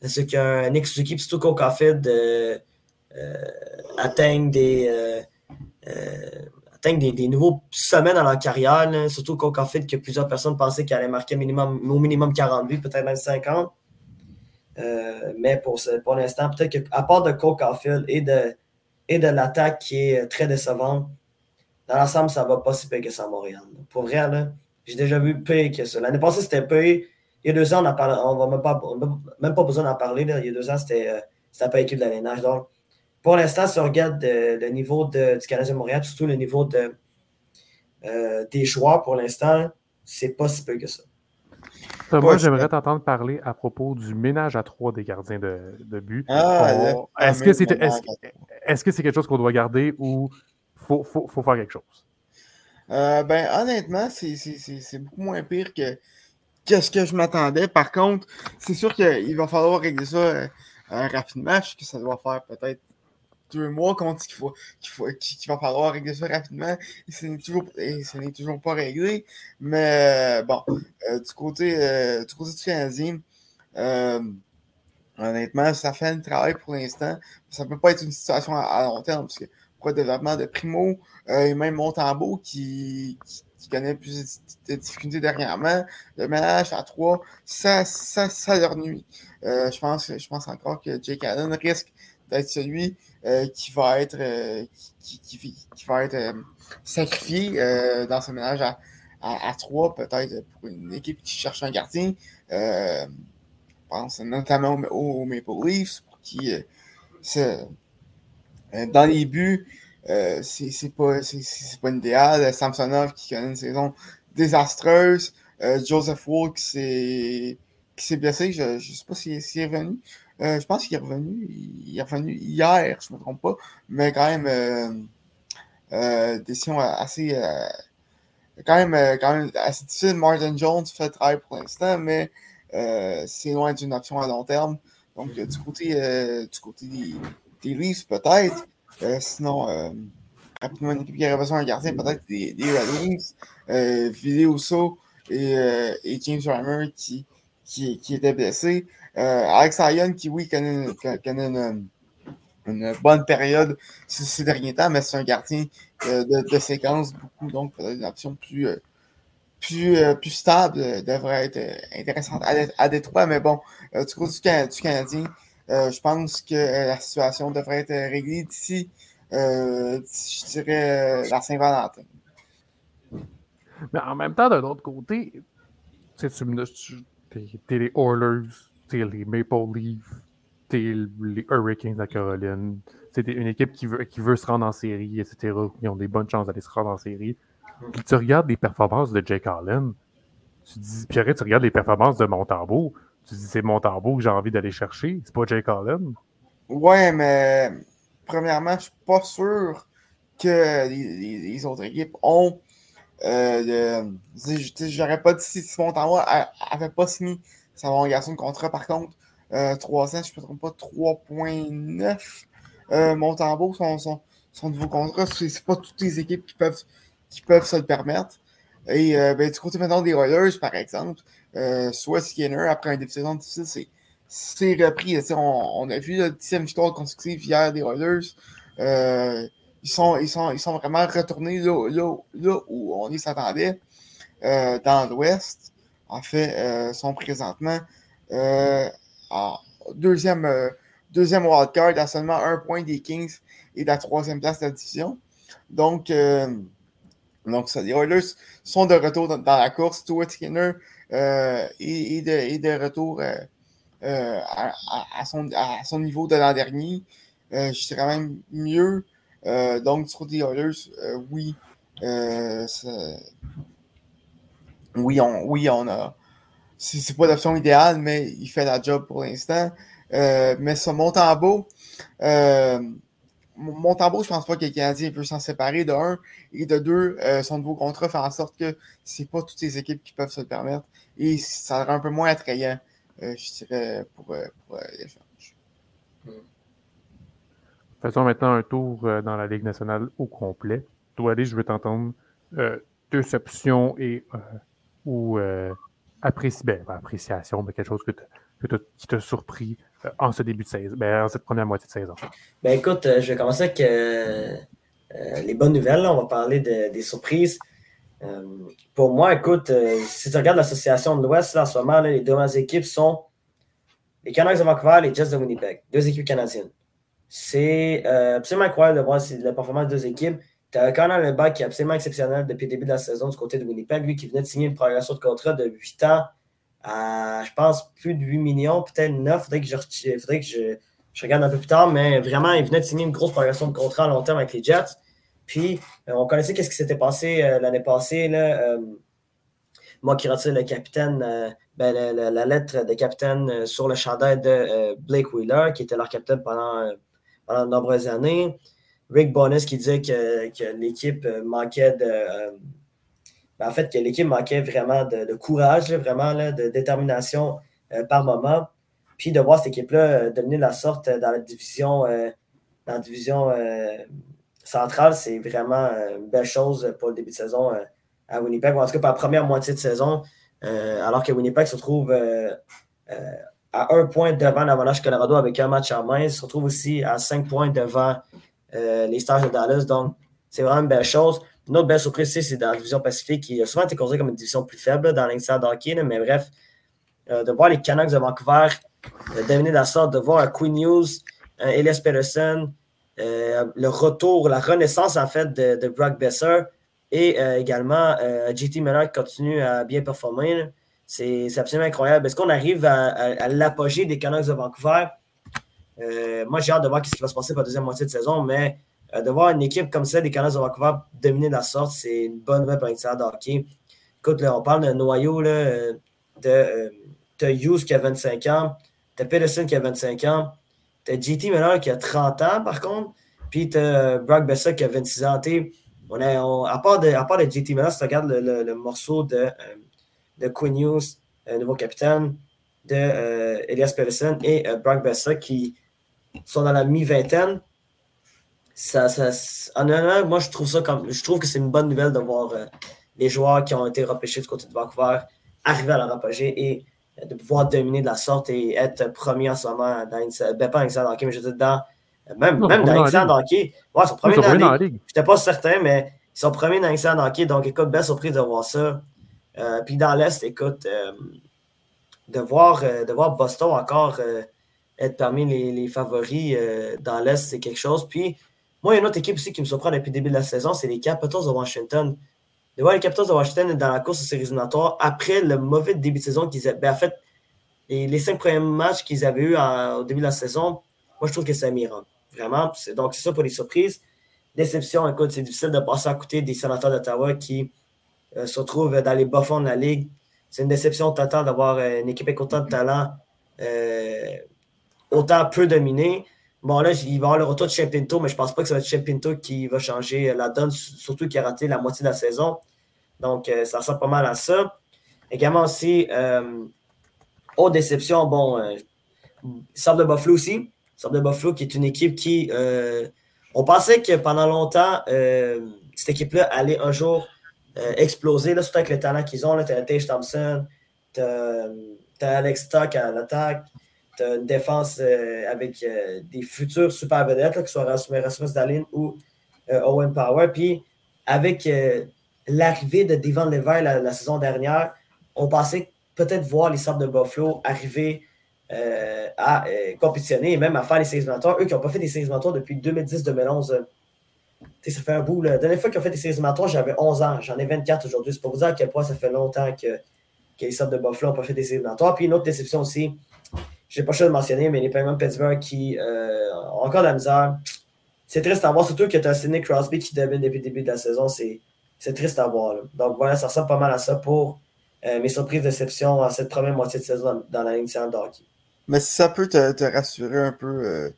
ce qu'un Nick Suzuki surtout Cole Caulfield euh, euh, atteigne des atteignent des, des, nouveaux sommets dans leur carrière. Surtout Cole Caulfield, que plusieurs personnes pensaient qu'il allait marquer minimum, au minimum 40 buts, peut-être même 50. Euh, mais pour, l'instant, peut-être qu'à part de Cole Caulfield et de, et de l'attaque qui est très décevante, dans l'ensemble, ça va pas si peu que ça à Montréal. Pour vrai, j'ai déjà vu pire que ça. L'année passée, c'était pire. Il y a deux ans, on n'a même pas, même pas besoin d'en parler. Il y a deux ans, c'était euh, pas équipe de l'alénage. Donc, pour l'instant, si on regarde le niveau de, du Canadien Montréal, surtout le niveau de, euh, des joueurs pour l'instant, c'est pas si peu que ça. Moi, j'aimerais t'entendre parler à propos du ménage à trois des gardiens de, but. Ah, est-ce que c'est est -ce quelque chose qu'on doit garder ou faut, faut, faut faire quelque chose? Euh, ben, honnêtement, c'est beaucoup moins pire que, ce que je m'attendais. Par contre, c'est sûr qu'il va falloir régler ça euh, euh, rapidement. Je que ça doit faire peut-être deux mois qu'on dit qu'il faut, qu'il faut, qu'il va falloir régler ça rapidement. Et ce n'est toujours, toujours pas réglé. Mais bon, euh, du, côté, euh, du côté du Canadien, euh, honnêtement, ça fait un travail pour l'instant. Ça ne peut pas être une situation à, long terme, parce que pour le développement de Primo et même Montembeau qui, qui, connaît plus de difficultés dernièrement, le ménage à trois, ça, ça, ça leur nuit. je, pense, je pense encore que Jake Allen risque d'être celui euh, qui va être, euh, qui, qui, va être euh, sacrifié dans ce ménage à, à, trois, peut-être pour une équipe qui cherche un gardien. je pense notamment aux, Maple Leafs, qui, dans les buts, c'est pas, idéal. Samsonov qui connaît une saison désastreuse. Joseph Wood qui s'est blessé, je ne sais pas s'il est revenu. Euh, je pense qu'il est revenu. Il est revenu hier, je ne me trompe pas. Mais quand même, euh, euh décision assez. Quand, même, quand même assez difficile. Martin Jones fait le travail pour l'instant, mais c'est loin d'une option à long terme. Donc, du côté, du côté des, des Leafs, peut-être. sinon, rapidement, une équipe qui aurait besoin d'un gardien, peut-être des, des Red Wings. Vidéoso et, et James Reimer qui, qui, étaient blessés. Euh, Alex Ryan, qui, oui, connaît, une, bonne période ces, derniers temps, mais c'est un gardien euh, de, séquence beaucoup, donc une option plus, euh, plus, stable devrait être intéressante à, Détroit. Mais bon, du côté du, Canadien, je pense que la situation devrait être réglée d'ici, je dirais, la Saint-Valentin. Mais en même temps, d'un autre côté, tu, tu, t'es les Oilers, t'es les Maple Leafs, t'es les Hurricanes de Caroline. C'est une équipe qui veut, qui veut se rendre en série, etc. Ils ont des bonnes chances d'aller se rendre en série. Puis tu regardes les performances de Jake Allen, tu dis, Pierre, tu regardes les performances de Montembeau, tu dis, c'est Montembeau que j'ai envie d'aller chercher, c'est pas Jake Allen. Ouais, mais premièrement, je suis pas sûr que les, autres équipes ont. Euh, J'aurais pas dit si Montembeau avait pas signé sa prolongation de contrat, par contre, euh, 3 ans, je ne me trompe pas, 3.9. Euh, Montembeau, son, son, son, nouveau contrat, c'est pas toutes les équipes qui peuvent, qui peuvent se le permettre. Et euh, ben, du côté maintenant des Oilers, par exemple, euh, soit Skinner, après un début de saison difficile, c'est repris. On, on, a vu la dixième victoire consécutive hier des Oilers. Euh, ils, sont, ils, sont, ils sont vraiment retournés là, où on y s'attendait, euh, dans l'Ouest. En fait, sont présentement en deuxième, deuxième wildcard à seulement un point des Kings et de la troisième place de la division. Donc, donc, ça, les Oilers sont de retour dans, la course. Stuart Skinner euh, est, de, retour euh, euh, à, son, à, son, niveau de l'an dernier. je dirais même mieux. Donc, sur les Oilers, oui. oui, on, oui, on a. C'est pas l'option idéale, mais il fait la job pour l'instant. mais ce montant beau, mon tambour, je pense pas que le Canadien peut s'en séparer de un. Et de deux, euh, son nouveau contrat fait en sorte que c'est pas toutes les équipes qui peuvent se le permettre. Et ça rend un peu moins attrayant, euh, je dirais, pour, euh, pour l'échange. Faisons maintenant un tour dans la Ligue nationale au complet. Toi, allez, je veux t'entendre deux options et ou appréci ben, appréciation, quelque chose qui t'a surpris euh, en ce début de saison, ben, en cette première moitié de saison? Ben écoute, euh, je vais commencer avec euh, les bonnes nouvelles. On va parler des surprises. pour moi, écoute, si tu regardes l'association de l'Ouest, en ce moment, les deux équipes sont les Canucks de Vancouver et les Jets de Winnipeg, deux équipes canadiennes. C'est absolument incroyable de voir la performance de deux équipes. Tu as Connor Lebach qui est absolument exceptionnel depuis le début de la saison du côté de Winnipeg, lui qui venait de signer une progression de contrat de 8 ans je pense, plus de 8 millions, peut-être 9. Faudrait que, je, faudrait que je, regarde un peu plus tard, mais vraiment, il venait de signer une grosse progression de contrat à long terme avec les Jets. Puis, euh, on connaissait ce qui s'était passé euh, l'année passée. Là, euh, moi qui retire le capitaine, ben, la, lettre de capitaine sur le chandail de Blake Wheeler, qui était leur capitaine pendant, pendant de nombreuses années. Rick Bonus qui disait que, que l'équipe manquait de ben, en fait, que l'équipe manquait vraiment de, courage, vraiment de détermination euh, par moment. Puis de voir cette équipe-là euh, devenir la sorte dans la division, euh, dans la division centrale, c'est vraiment une belle chose pour le début de saison à Winnipeg, ou en tout cas pour la première moitié de saison, alors que Winnipeg se trouve à un point devant l'Avalanche Colorado avec un match en main. Il se retrouve aussi à cinq points devant les Stars de Dallas. Donc, c'est vraiment une belle chose. Une autre belle surprise, c'est dans la division Pacifique, qui a souvent été considérée comme une division plus faible dans l'instant hockey. Mais bref, euh, de voir les Canucks de Vancouver euh, dominer la sorte, de voir un Queen News, un Elias Peterson, euh, le retour, la renaissance en fait de, Brock Besser et également JT Miller qui continue à bien performer. C'est absolument incroyable. Est-ce qu'on arrive à, l'apogée des Canucks de Vancouver? moi, j'ai hâte de voir ce qui va se passer pour la deuxième moitié de saison, mais euh, de voir une équipe comme ça, des Canucks de Vancouver, dominer la sorte, c'est une bonne nouvelle pour l'extérieur de hockey. Écoute, là, on parle d'un noyau là, euh, de. Euh, t'as Hughes qui a 25 ans, t'as Peterson qui a 25 ans, t'as JT Miller qui a 30 ans, par contre, puis t'as Brock Bessa qui a 26 ans. On a, à, part de, à part de JT Miller, si tu regardes le, morceau de, de Quinn Hughes, nouveau capitaine, de Elias Peterson et Brock Bessa qui sont dans la mi-vingtaine, ça, ça, honnêtement, moi, je trouve ça comme. Je trouve que c'est une bonne nouvelle de voir euh, les joueurs qui ont été repêchés du côté de Vancouver arriver à leur apogée et euh, de pouvoir dominer de la sorte et être premier en ce moment dans une, ben, pas dans hockey, mais je veux dire dans. Même, même dans une hockey. Ouais, ils sont premiers dans, la ligue. J'étais pas certain, mais ils sont premiers dans une hockey. Donc, écoute, belle surprise de voir ça. Euh, puis dans l'Est, écoute, de, voir, de voir Boston encore être parmi les, favoris dans l'Est, c'est quelque chose. Puis moi, il y a une autre équipe aussi qui me surprend depuis le début de la saison, c'est les Capitals de Washington. De voir les Capitals de Washington dans la course aux séries éliminatoires après le mauvais début de saison qu'ils avaient. Ben, en fait, les, cinq premiers matchs qu'ils avaient eu au début de la saison, moi, je trouve que c'est un. Vraiment. Donc, c'est ça pour les surprises. Déception, écoute, c'est difficile de passer à côté des sénateurs d'Ottawa qui euh, se retrouvent dans les bas fonds de la ligue. c'est une déception totale d'avoir une équipe avec autant de talent, autant peu dominé. Bon, là, il va y avoir le retour de Champinto, mais je ne pense pas que ça va être Champinto qui va changer la donne, surtout qu'il a raté la moitié de la saison. Donc, ça ressemble pas mal à ça. Également aussi, autre déception, bon, euh, de Buffalo aussi. Sort de Buffalo qui est une équipe qui. Euh, on pensait que pendant longtemps, euh, cette équipe-là allait un jour euh, exploser, là, surtout avec le talent qu'ils ont. Tu as Tage Thompson, tu as, Alex Stock à l'attaque, tu as une défense avec des futurs super vedettes, là, que ce soit Rasmus Dallin ou Owen Power. Puis avec l'arrivée de Devon Levi la, saison dernière, on pensait peut-être voir les Sabres de Buffalo arriver euh, à euh, compétitionner et même à faire les séries éliminatoires. Eux qui n'ont pas fait des séries éliminatoires depuis 2010-2011. Euh, ça fait un bout. La dernière fois qu'ils ont fait des séries éliminatoires, j'avais 11 ans. J'en ai 24 aujourd'hui. C'est pour vous dire à quel point ça fait longtemps que, les Sabres de Buffalo n'ont pas fait des séries éliminatoires. Puis une autre déception aussi, je n'ai pas choisi de mentionner, mais les Penguins de Pittsburgh qui ont encore de la misère. C'est triste à voir, surtout que tu as Sidney Crosby qui domine depuis le début de la saison. C'est triste à voir. Donc voilà, ça ressemble pas mal à ça pour euh, mes surprises déceptions à cette première moitié de saison dans, la ligne de hockey. Mais si ça peut te, rassurer un peu, euh,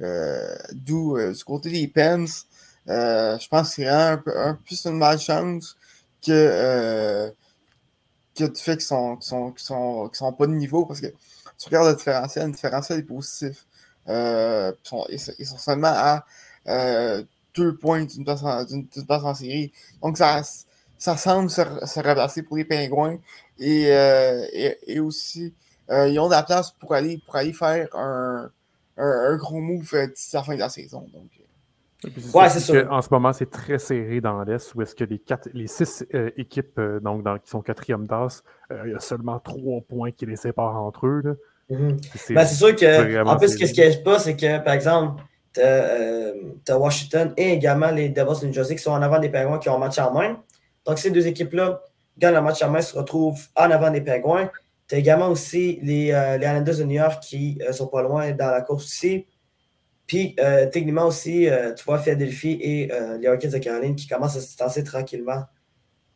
euh, d'où du côté des Pens, je pense que c'est un un, plus une malchance que, que du fait qu'ils sont, sont, sont, sont, pas de niveau parce que tu regardes le différentiel, le différentiel est positif. ils, sont, ils, sont, seulement à deux points d'une place, en série. Donc ça ça semble se, se pour les pingouins. Et, euh, et, aussi, euh, ils ont de la place pour aller, pour aller faire un, un, gros move euh, d'ici la fin de la saison. Donc. Ouais, c'est sûr. En ce moment, c'est très serré dans l'Est, où est-ce que les, quatre, les six équipes donc, dans, qui sont quatrième d'as, il y a seulement trois points qui les séparent entre eux. Mm-hmm. Ben, c'est sûr que, en plus, ce qui se pas, c'est que, par exemple, tu as, Washington et également les Devils de New Jersey qui sont en avant des Penguins qui ont un match en main. Donc, ces deux équipes-là gagnent le match à main, se retrouvent en avant des Pingouins. Tu as également aussi les, euh, les Islanders de New York qui euh, sont pas loin dans la course aussi. Puis, euh, techniquement aussi, tu vois Philadelphie et les Hurricanes de Caroline qui commencent à se distancer tranquillement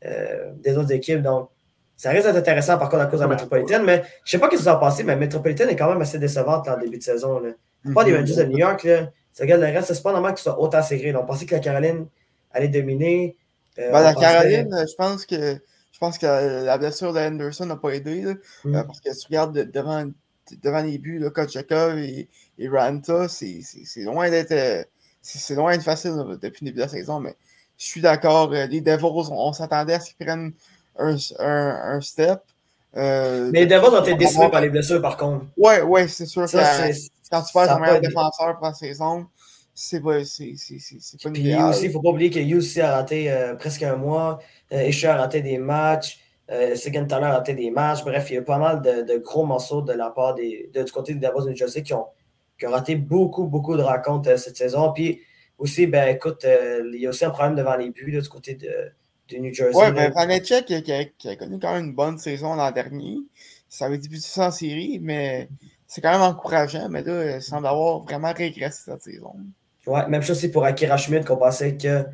des autres équipes. Donc, ça risque d'être intéressant par contre à cause de la métropolitaine, mais je ne sais pas ce qui s'est passé, mais la métropolitaine est quand même assez décevante en début de saison. Là. Pas des Rangers de New York, là, ça regarde le reste, c'est pas normal qu'ils soient autant serrés. On pensait que la Caroline allait dominer. Euh, ben, la Caroline, je pense que je pense que la blessure d'Anderson n'a pas aidé. Mm. Euh, parce que si tu regardes devant, devant les buts, là, Kochakov et, et Ranta, c'est loin d'être euh, c'est loin d'être facile depuis le début de la saison, mais je suis d'accord. Les Devils, on, s'attendait à ce qu'ils prennent un, un, un step. mais les Devils ont été déçus par les blessures, par contre. Ouais, ouais, c'est sûr. que quand tu perds ton meilleur défenseur pour la saison, c'est pas, c'est, pas une Puis aussi, il ne faut pas oublier que Hughes a raté euh, presque un mois. Euh, Escher a raté des matchs. Euh, a raté des matchs. Bref, il y a pas mal de, gros morceaux de la part des, de, du côté des Davos de New Jersey qui ont, qui ont raté beaucoup, beaucoup de rencontres euh, cette saison. Puis aussi, ben écoute, il y a aussi un problème devant les buts du côté de, de, New Jersey. Oui, ben Vanetchek qui, qui, qui, a connu quand même une bonne saison l'an dernier. Ça avait débuté en série, mais c'est quand même encourageant. Mais là, il semble avoir vraiment régressé cette saison. Ouais, même chose aussi pour Akira Schmidt, qu'on pensait que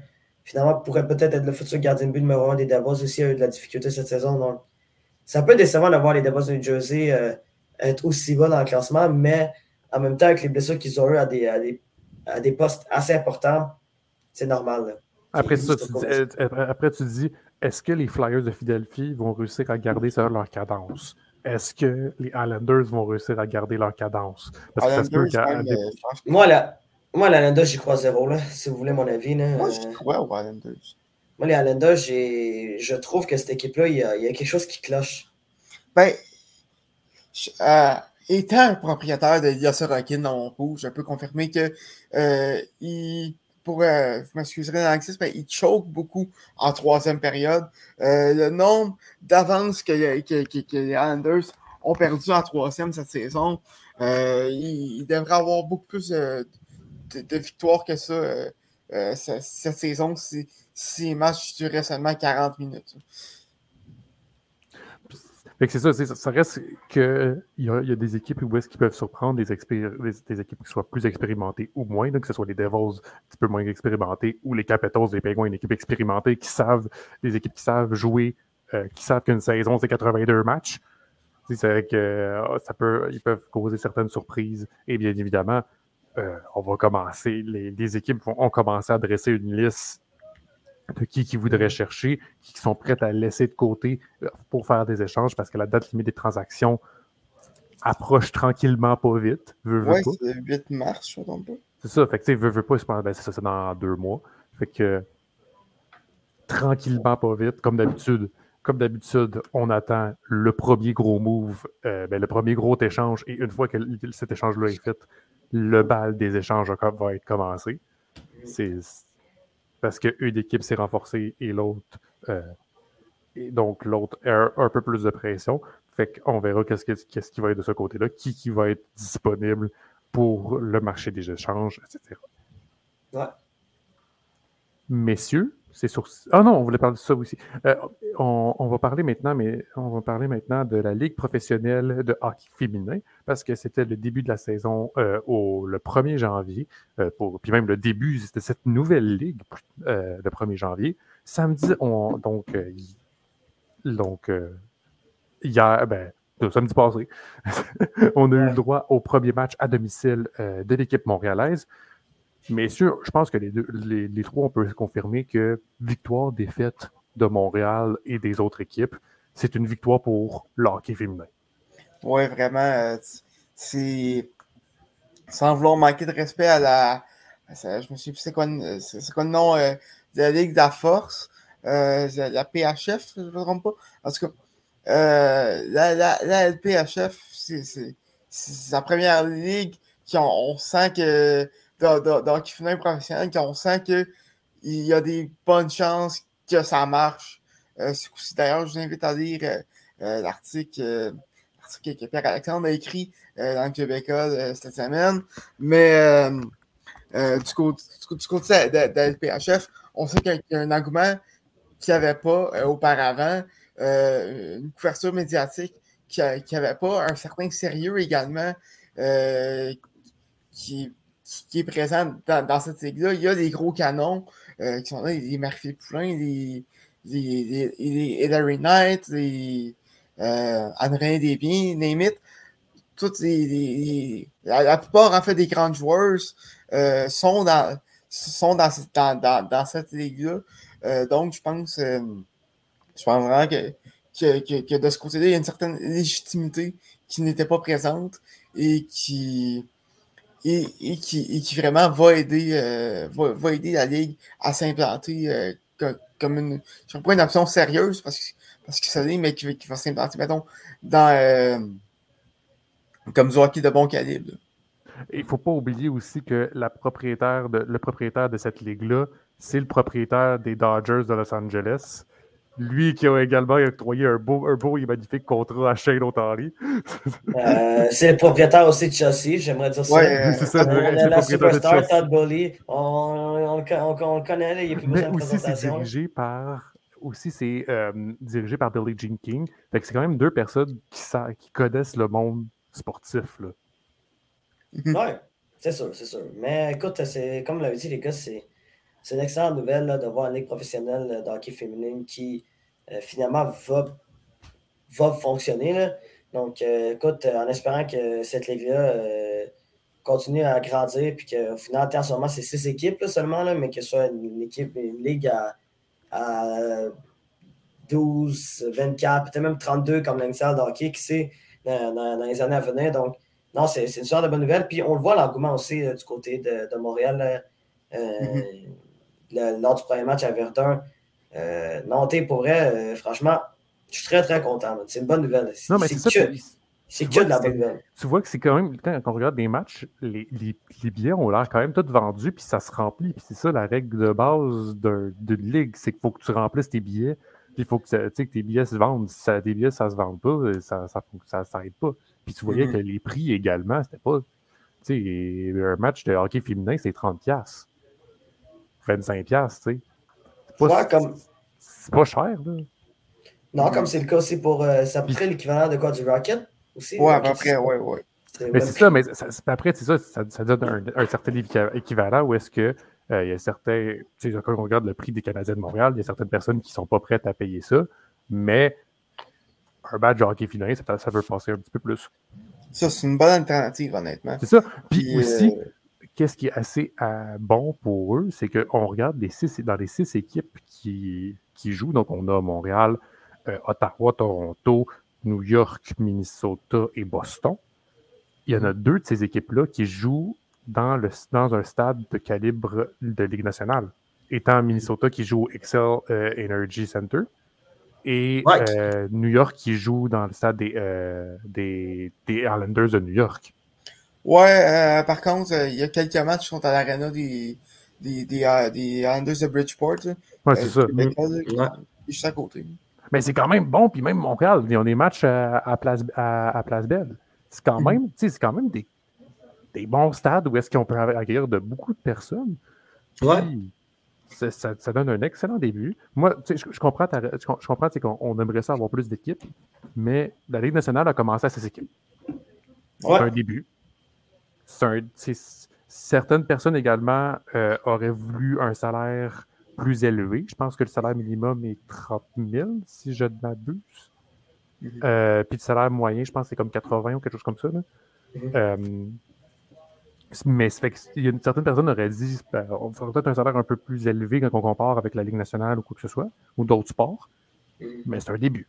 finalement pourrait peut-être être le futur gardien de but numéro un des Davos aussi, a eu de la difficulté cette saison. Donc, c'est un peu décevant de voir les Davos de New Jersey euh, être aussi bas dans le classement, mais en même temps, avec les blessures qu'ils ont eues à des, à des, postes assez importants, c'est normal. Après, ça, tu dis, euh, après, tu dis, est-ce que les Flyers de Philadelphie vont réussir à garder ça, leur cadence? Est-ce que les Islanders vont réussir à garder leur cadence? Parce que ça se peut Moi, là, moi, l'Alenda, j'y crois zéro, là, si vous voulez mon avis. Là. Moi, j'y crois aux Islanders. Moi, les Islanders, je trouve que cette équipe-là, il y, a, quelque chose qui cloche. Ben, euh, étant propriétaire de Yasser Rockin dans mon je peux confirmer que euh, il, pour, euh, m'excuserez l'anglicisme, mais il choke beaucoup en troisième période. Euh, le nombre d'avances que, que, que, les Islanders ont perdu en troisième cette saison, euh, il, il, devrait avoir beaucoup plus de de, victoires que ça euh, euh, cette, saison si, si les matchs duraient seulement 40 minutes. C'est ça, ça reste qu'il y, a, y a des équipes où est-ce qu'ils peuvent surprendre des, des, équipes qui soient plus expérimentées ou moins, que ce soit les Devils un petit peu moins expérimentés ou les Capitals, les Penguins, une équipe expérimentée qui savent, des équipes qui savent jouer qui savent qu'une saison, c'est 82 matchs. C'est vrai que ça peut, ils peuvent causer certaines surprises. Et bien évidemment, on va commencer, les, équipes vont, ont commencé à dresser une liste de qui qui voudraient chercher, qui sont prêtes à laisser de côté pour faire des échanges parce que la date limite des transactions approche tranquillement pas vite. Oui, c'est 8 mars, je ne pas. C'est ça, fait que tu veux, veux pas, ben, c'est ça, c'est dans deux mois. Fait que tranquillement pas vite, comme d'habitude. Comme d'habitude, on attend le premier gros move, euh, ben, le premier gros échange, et une fois que cet échange-là est fait, le bal des échanges va être commencé. C'est parce qu'une équipe s'est renforcée et l'autre, euh, et donc l'autre a un peu plus de pression. Fait qu'on verra qu'est-ce, qu'est-ce qui va être de ce côté-là, qui, qui va être disponible pour le marché des échanges, etc. Ouais. Messieurs, c'est sur. Ah non, on voulait parler de ça aussi. Euh, on, va parler maintenant, mais on va parler maintenant de la Ligue professionnelle de hockey féminin, parce que c'était le début de la saison euh, au, le 1er janvier, euh, pour, puis même le début de cette nouvelle ligue le 1er janvier. Samedi, on, donc, donc hier, ben, samedi passé, on a eu le droit au premier match à domicile euh, de l'équipe montréalaise. Mais sûr, je pense que les, deux, les, trois, on peut confirmer que victoire, défaite de Montréal et des autres équipes, c'est une victoire pour l'hockey féminin. Oui, vraiment. Euh, c'est sans vouloir manquer de respect à la. Je me suis c'est quoi, c'est quoi le nom euh, de la Ligue de la Force, la PHF, je ne me trompe pas. En tout cas, euh, la, la, la, LPHF, c'est sa première ligue qui on, sent que dans, dans, dans féminin professionnel, qu'on sent qu'il y a des bonnes chances que ça marche. Euh, D'ailleurs, je vous invite à lire euh, euh l'article que Pierre-Alexandre a écrit dans le Québécois cette semaine. Mais du, côté, du, côté, de, de, LPHF, on sait qu'il y a un engouement qu'il n'y avait pas auparavant. Une couverture médiatique qui n'avait pas un certain sérieux également euh, qui, qui, est présent dans, cette ligue-là. Il y a des gros canons euh, qui sont là, les Marc Poulain, les, Hillary Knight, les euh, André Desbiens, name it. Toutes les, la, plupart en fait des grands joueurs sont dans sont dans, cette ligue-là. donc, je pense vraiment que, de ce côté-là, il y a une certaine légitimité qui n'était pas présente et qui, et, qui, vraiment va aider, euh, va, aider la Ligue à s'implanter euh, comme, une, je pas une option sérieuse parce que, parce que ça l'est, mais qui, va s'implanter, mettons, dans, euh, comme du hockey de bon calibre. Il ne faut pas oublier aussi que le propriétaire de cette ligue-là, c'est le propriétaire des Dodgers de Los Angeles. Lui qui a également octroyé un beau, un beau et magnifique contrat à Shane O'Tari. Euh, c'est le propriétaire aussi de Chelsea, j'aimerais dire ça. Ouais, c'est ça. On a la superstar Todd Bully. On, le connaît, il n'y a plus besoin de aussi, c'est dirigé par aussi c'est euh, dirigé par Billy Jean King. Fait que c'est quand même deux personnes qui, qui connaissent le monde sportif. Là. Ouais, c'est sûr, c'est sûr. Mais écoute, c'est comme l'avait dit les gars, c'est c'est une excellente nouvelle de voir une ligue professionnelle de hockey féminine qui euh, finalement va, va fonctionner. Donc, euh, écoute, euh, en espérant que cette ligue-là continue à grandir, puis qu'au final, en ce moment, c'est six équipes seulement, là, mais que ce soit une, équipe, une ligue à, 12, 24, peut-être même 32 comme l'Initial de hockey, qui sait, dans, les années à venir. Donc, non, c'est une sorte de bonne nouvelle. Puis on le voit l'engouement aussi du côté de, Montréal. Mm-hmm lors du premier match à Verdun. Euh, non, t'es pour vrai, euh, franchement, je suis très, très content. C'est une bonne nouvelle. Non, mais c'est que, c'est que de la bonne nouvelle. Tu vois que c'est quand même, quand on regarde des matchs, les, les, billets ont l'air quand même tous vendus, puis ça se remplit. Puis c'est ça la règle de base d'une ligue, c'est qu'il faut que tu remplisses tes billets, puis il faut que, que, tes billets se vendent. Si ça, tes billets, ça se vend pas, ça ça, s'arrête pas. Puis tu voyais mm-hmm. que les prix également, c'était pas. Tu sais, un match de hockey féminin, c'est 30$. 25$, tu sais. C'est pas, comme... pas cher, là. Non, comme c'est le cas aussi pour. Euh, c'est à peu près l'équivalent de quoi du Rocket aussi. Ouais, à peu près, ouais, ouais. Mais c'est ça, mais après, c'est ça, ça, donne un, certain équivalent où est-ce que euh, il y a certains, tu sais, quand on regarde le prix des Canadiens de Montréal, il y a certaines personnes qui ne sont pas prêtes à payer ça. Mais un badge de hockey féminin, ça, ça peut passer un petit peu plus. Ça, c'est une bonne alternative, honnêtement. C'est ça. Puis, aussi, euh, qu'est-ce qui est assez euh, bon pour eux, c'est qu'on regarde les six, dans les six équipes qui, qui jouent. Donc, on a Montréal, euh, Ottawa, Toronto, New York, Minnesota et Boston. Il y en a mm-hmm. deux de ces équipes-là qui jouent dans, le, dans un stade de calibre de Ligue nationale. Étant Minnesota qui joue au Excel Energy Center et New York qui joue dans le stade des, des, des Islanders de New York. Ouais, euh, par contre, euh, il y a quelques matchs qui sont à l'arena des, des, des, euh, des Islanders de Bridgeport. Ouais, c'est ça. Juste à côté. Mais c'est quand même bon, puis même Montréal, ils ont des matchs à, Place, à, Place Belle. C'est quand mm-hmm. même, c'est quand même des, des bons stades où est-ce qu'on peut accueillir de beaucoup de personnes. Ouais. Ça, ça, donne un excellent début. Moi, je, je comprends, je comprends qu'on aimerait ça avoir plus d'équipes, mais la Ligue nationale a commencé à ses équipes. C'est un début certaines personnes également euh, auraient voulu un salaire plus élevé. Je pense que le salaire minimum est 30 000, si je ne m'abuse. Mhm. Euh, puis le salaire moyen, je pense que c'est comme 80 ou quelque chose comme ça. Mhm. Euh, mais il y a une certaine personne aurait dit ben, on ferait peut-être un salaire un peu plus élevé quand on compare avec la Ligue nationale ou quoi que ce soit, ou d'autres sports. Mhm. Mais c'est un début.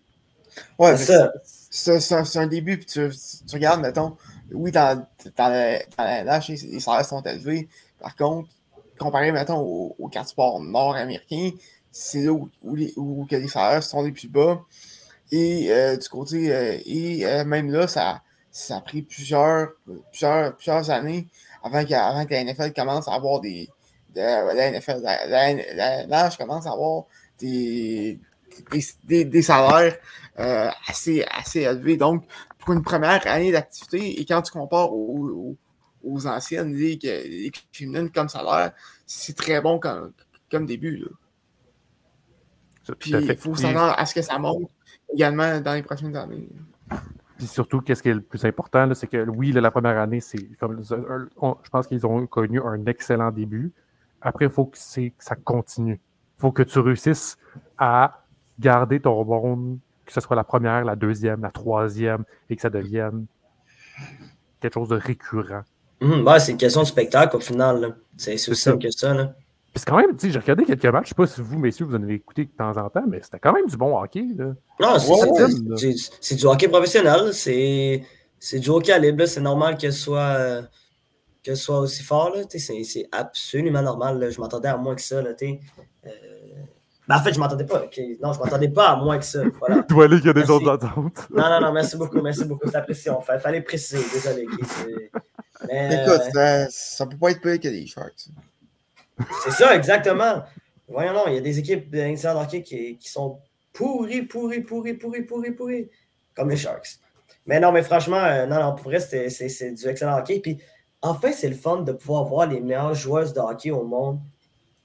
Ouais, c'est un début, puis tu, tu, regardes, mettons, oui, dans, dans, la NH, les, salaires sont élevés. Par contre, comparé, mettons, aux, quatre sports nord-américains, c'est là où, où, les, où les salaires sont les plus bas. Et euh, du côté, euh, et euh, même là, ça, ça a pris plusieurs, plusieurs, plusieurs années avant que, que la NFL commence à avoir des. De, la NFL, commence à avoir des, des, des, salaires euh, assez, assez élevés. Donc, pour une première année d'activité, et quand tu compares aux, aux, anciennes ligues, féminines comme salaire, c'est très bon comme, comme début. Là. Puis, il faut s'attendre à ce que ça monte également dans les prochaines années. Puis surtout, qu'est-ce qui est le plus important, c'est que oui, la première année, c'est comme je pense qu'ils ont connu un excellent début. Après, il faut que, que ça continue. Il faut que tu réussisses à garder ton bon, que ce soit la première, la deuxième, la troisième, et que ça devienne quelque chose de récurrent. Mhm, bah, c'est une question de spectacle au final. C'est aussi simple que ça. Là. Puis quand même, j'ai regardé quelques matchs, je sais pas si vous, messieurs, vous en avez écouté de temps en temps, mais c'était quand même du bon hockey. Là. Non, c'est du hockey professionnel. C'est du haut calibre. C'est normal que ce soit, que soit aussi fort. C'est absolument normal. Je m'attendais à moins que ça. Là, euh, ben, en fait, je m'attendais pas. Non, je m'attendais pas à moins que ça. Voilà. tu vois, qu'il y a des autres attentes. non, non, non, merci beaucoup, merci beaucoup. C'est apprécié. Il fallait préciser, désolé. Mais, Écoute, euh, ça, ne peut pas être pire que des Sharks. C'est ça, exactement. Voyons, non, il y a des équipes de hockey qui, qui sont pourries, pourries, pourries, pourries, pourries, pourries, comme les Sharks. Mais non, mais franchement, euh, non, non, pour vrai, c'est du excellent hockey. Puis, en fait, c'est le fun de pouvoir voir les meilleures joueuses de hockey au monde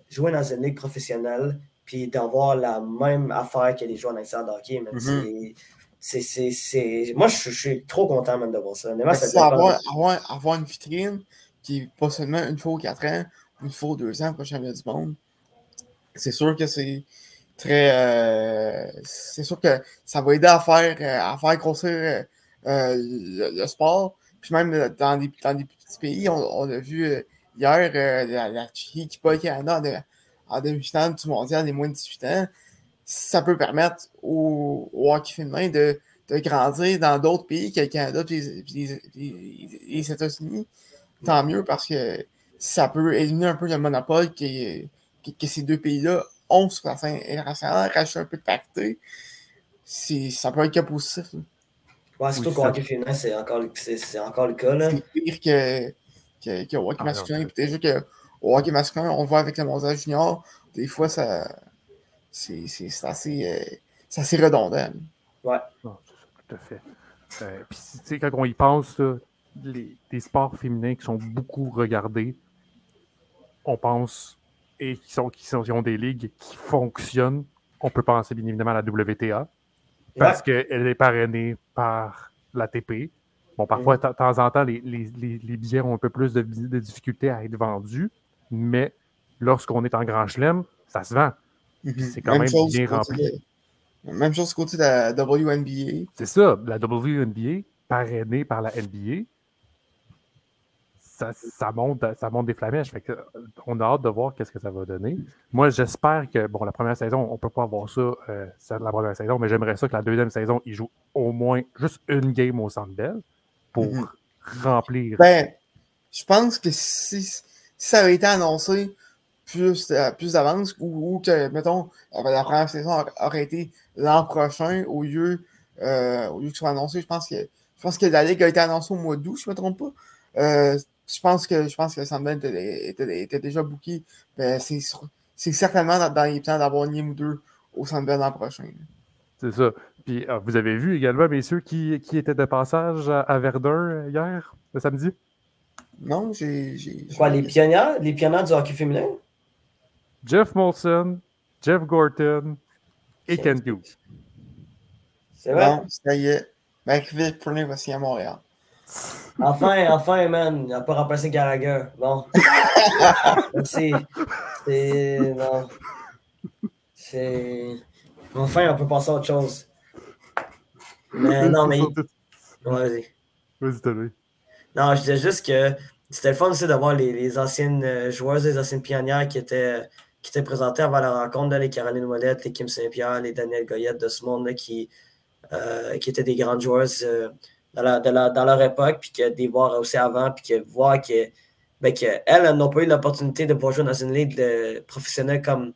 jouer dans une ligue professionnelle puis d'avoir la même affaire que les joueurs dans de hockey. Mm-hmm. c'est, Moi, je, suis trop content même de voir ça. ça avoir, avoir, avoir, une vitrine qui est pas seulement une fois ou quatre ans, une fois ou deux ans pour le championnat du monde. C'est sûr que c'est très. Euh, c'est sûr que ça va aider à faire, euh, à faire grossir euh, le, sport. Puis même dans des, dans des petits pays, on, a vu hier la, la Chine qui bat le Canada en demi-finale du mondial des moins de 18 ans, ça peut permettre au, hockey féminin de, de, grandir dans d'autres pays que le Canada et les, États-Unis. Tant mieux parce que ça peut éliminer un peu le monopole que, que, ces deux pays-là ont sur la scène internationale, racheter un peu de parité. Ça peut être que positif. Ouais, surtout qu'au hockey féminin, c'est encore, encore, le cas. C'est pire que, que, que hockey ah, masculin. Déjà que au hockey masculin, on voit avec le mondial junior, des fois, ça c'est assez, euh, assez redondant. Ouais. tout à fait. Euh, puis, quand on y pense, les, sports féminins qui sont beaucoup regardés, on pense, et qui, sont, qui, sont, ont des ligues qui fonctionnent, on peut penser bien évidemment à la WTA, parce qu'elle est parrainée par l'ATP. Bon, parfois, de temps en temps, les, les, les, billets ont un peu plus de, de difficultés à être vendus, mais lorsqu'on est en grand chelem, ça se vend. Mhm. C'est quand même, bien rempli. Même chose côté de la WNBA. C'est ça, la WNBA, parrainée par la NBA, ça, ça, monte, ça monte des flamèches. Fait que, on a hâte de voir qu'est-ce que ça va donner. Moi, j'espère que, bon, la première saison, on ne peut pas avoir ça, euh, la première saison, mais j'aimerais ça que la deuxième saison, ils jouent au moins juste une game au Centre Bell pour mm -hmm. remplir. Ben, je pense que si, si, ça avait été annoncé plus, euh, plus d'avance ou, que, mettons, la première saison aurait été l'an prochain au lieu, euh, au lieu que ce soit annoncé, je pense que, je pense la Ligue a été annoncée au mois d'août, je ne me trompe pas. Euh, je pense que je pense que était, était, déjà booké. Ben, c'est certainement dans, les plans d'avoir une ou deux au Sandman l'an prochain. C'est ça. Puis vous avez vu également, messieurs, qui, qui était de passage à Verdun hier, le samedi? Non, j'ai. Quoi, les pionniers, les pionniers du hockey féminin? Jeff Molson, Jeff Gorton et Ken Hughes. C'est vrai? Non, ça y est. McVick Prenez voici à Montréal. Enfin, enfin, man, il n'a pas remplacé Gallagher. Bon. c'est. C'est. Non. C'est. Enfin, on peut passer à autre chose. Mais non, mais. Vas-y. Vas-y. Non, je disais juste que c'était le fun aussi de voir les, les anciennes joueuses, les anciennes pionnières qui étaient, qui étaient présentées avant la rencontre, les Caroline Ouellette, les Kim Saint-Pierre, les Daniel Goyette de ce monde là, qui, euh, qui étaient des grandes joueuses. Euh, dans, la, dans, leur époque, puis que des voir aussi avant, puis que voir que, ben, que elles n'ont pas eu l'opportunité de pouvoir jouer dans une ligue professionnelle comme,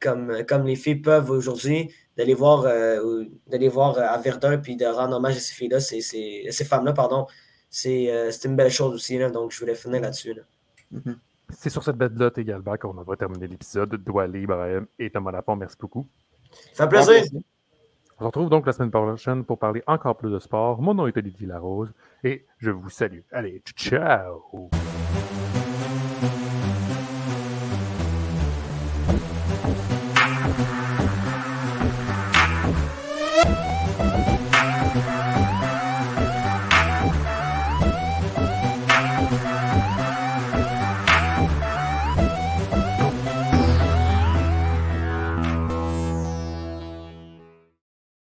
comme, comme les filles peuvent aujourd'hui, d'aller voir, euh, d'aller voir à Verdun puis de rendre hommage à ces filles-là, c'est, c'est, ces femmes-là, pardon, c'est, euh, c'est une belle chose aussi. Là, donc, je voulais finir là-dessus. Là. Mm-hmm. C'est sur cette bête note également qu'on va terminer l'épisode. Douali, Ibrahim et Thomas Lapont, merci beaucoup. Ça fait plaisir. On se retrouve donc la semaine prochaine pour parler encore plus de sport. Mon nom est Olivier Larose et je vous salue. Allez, ciao!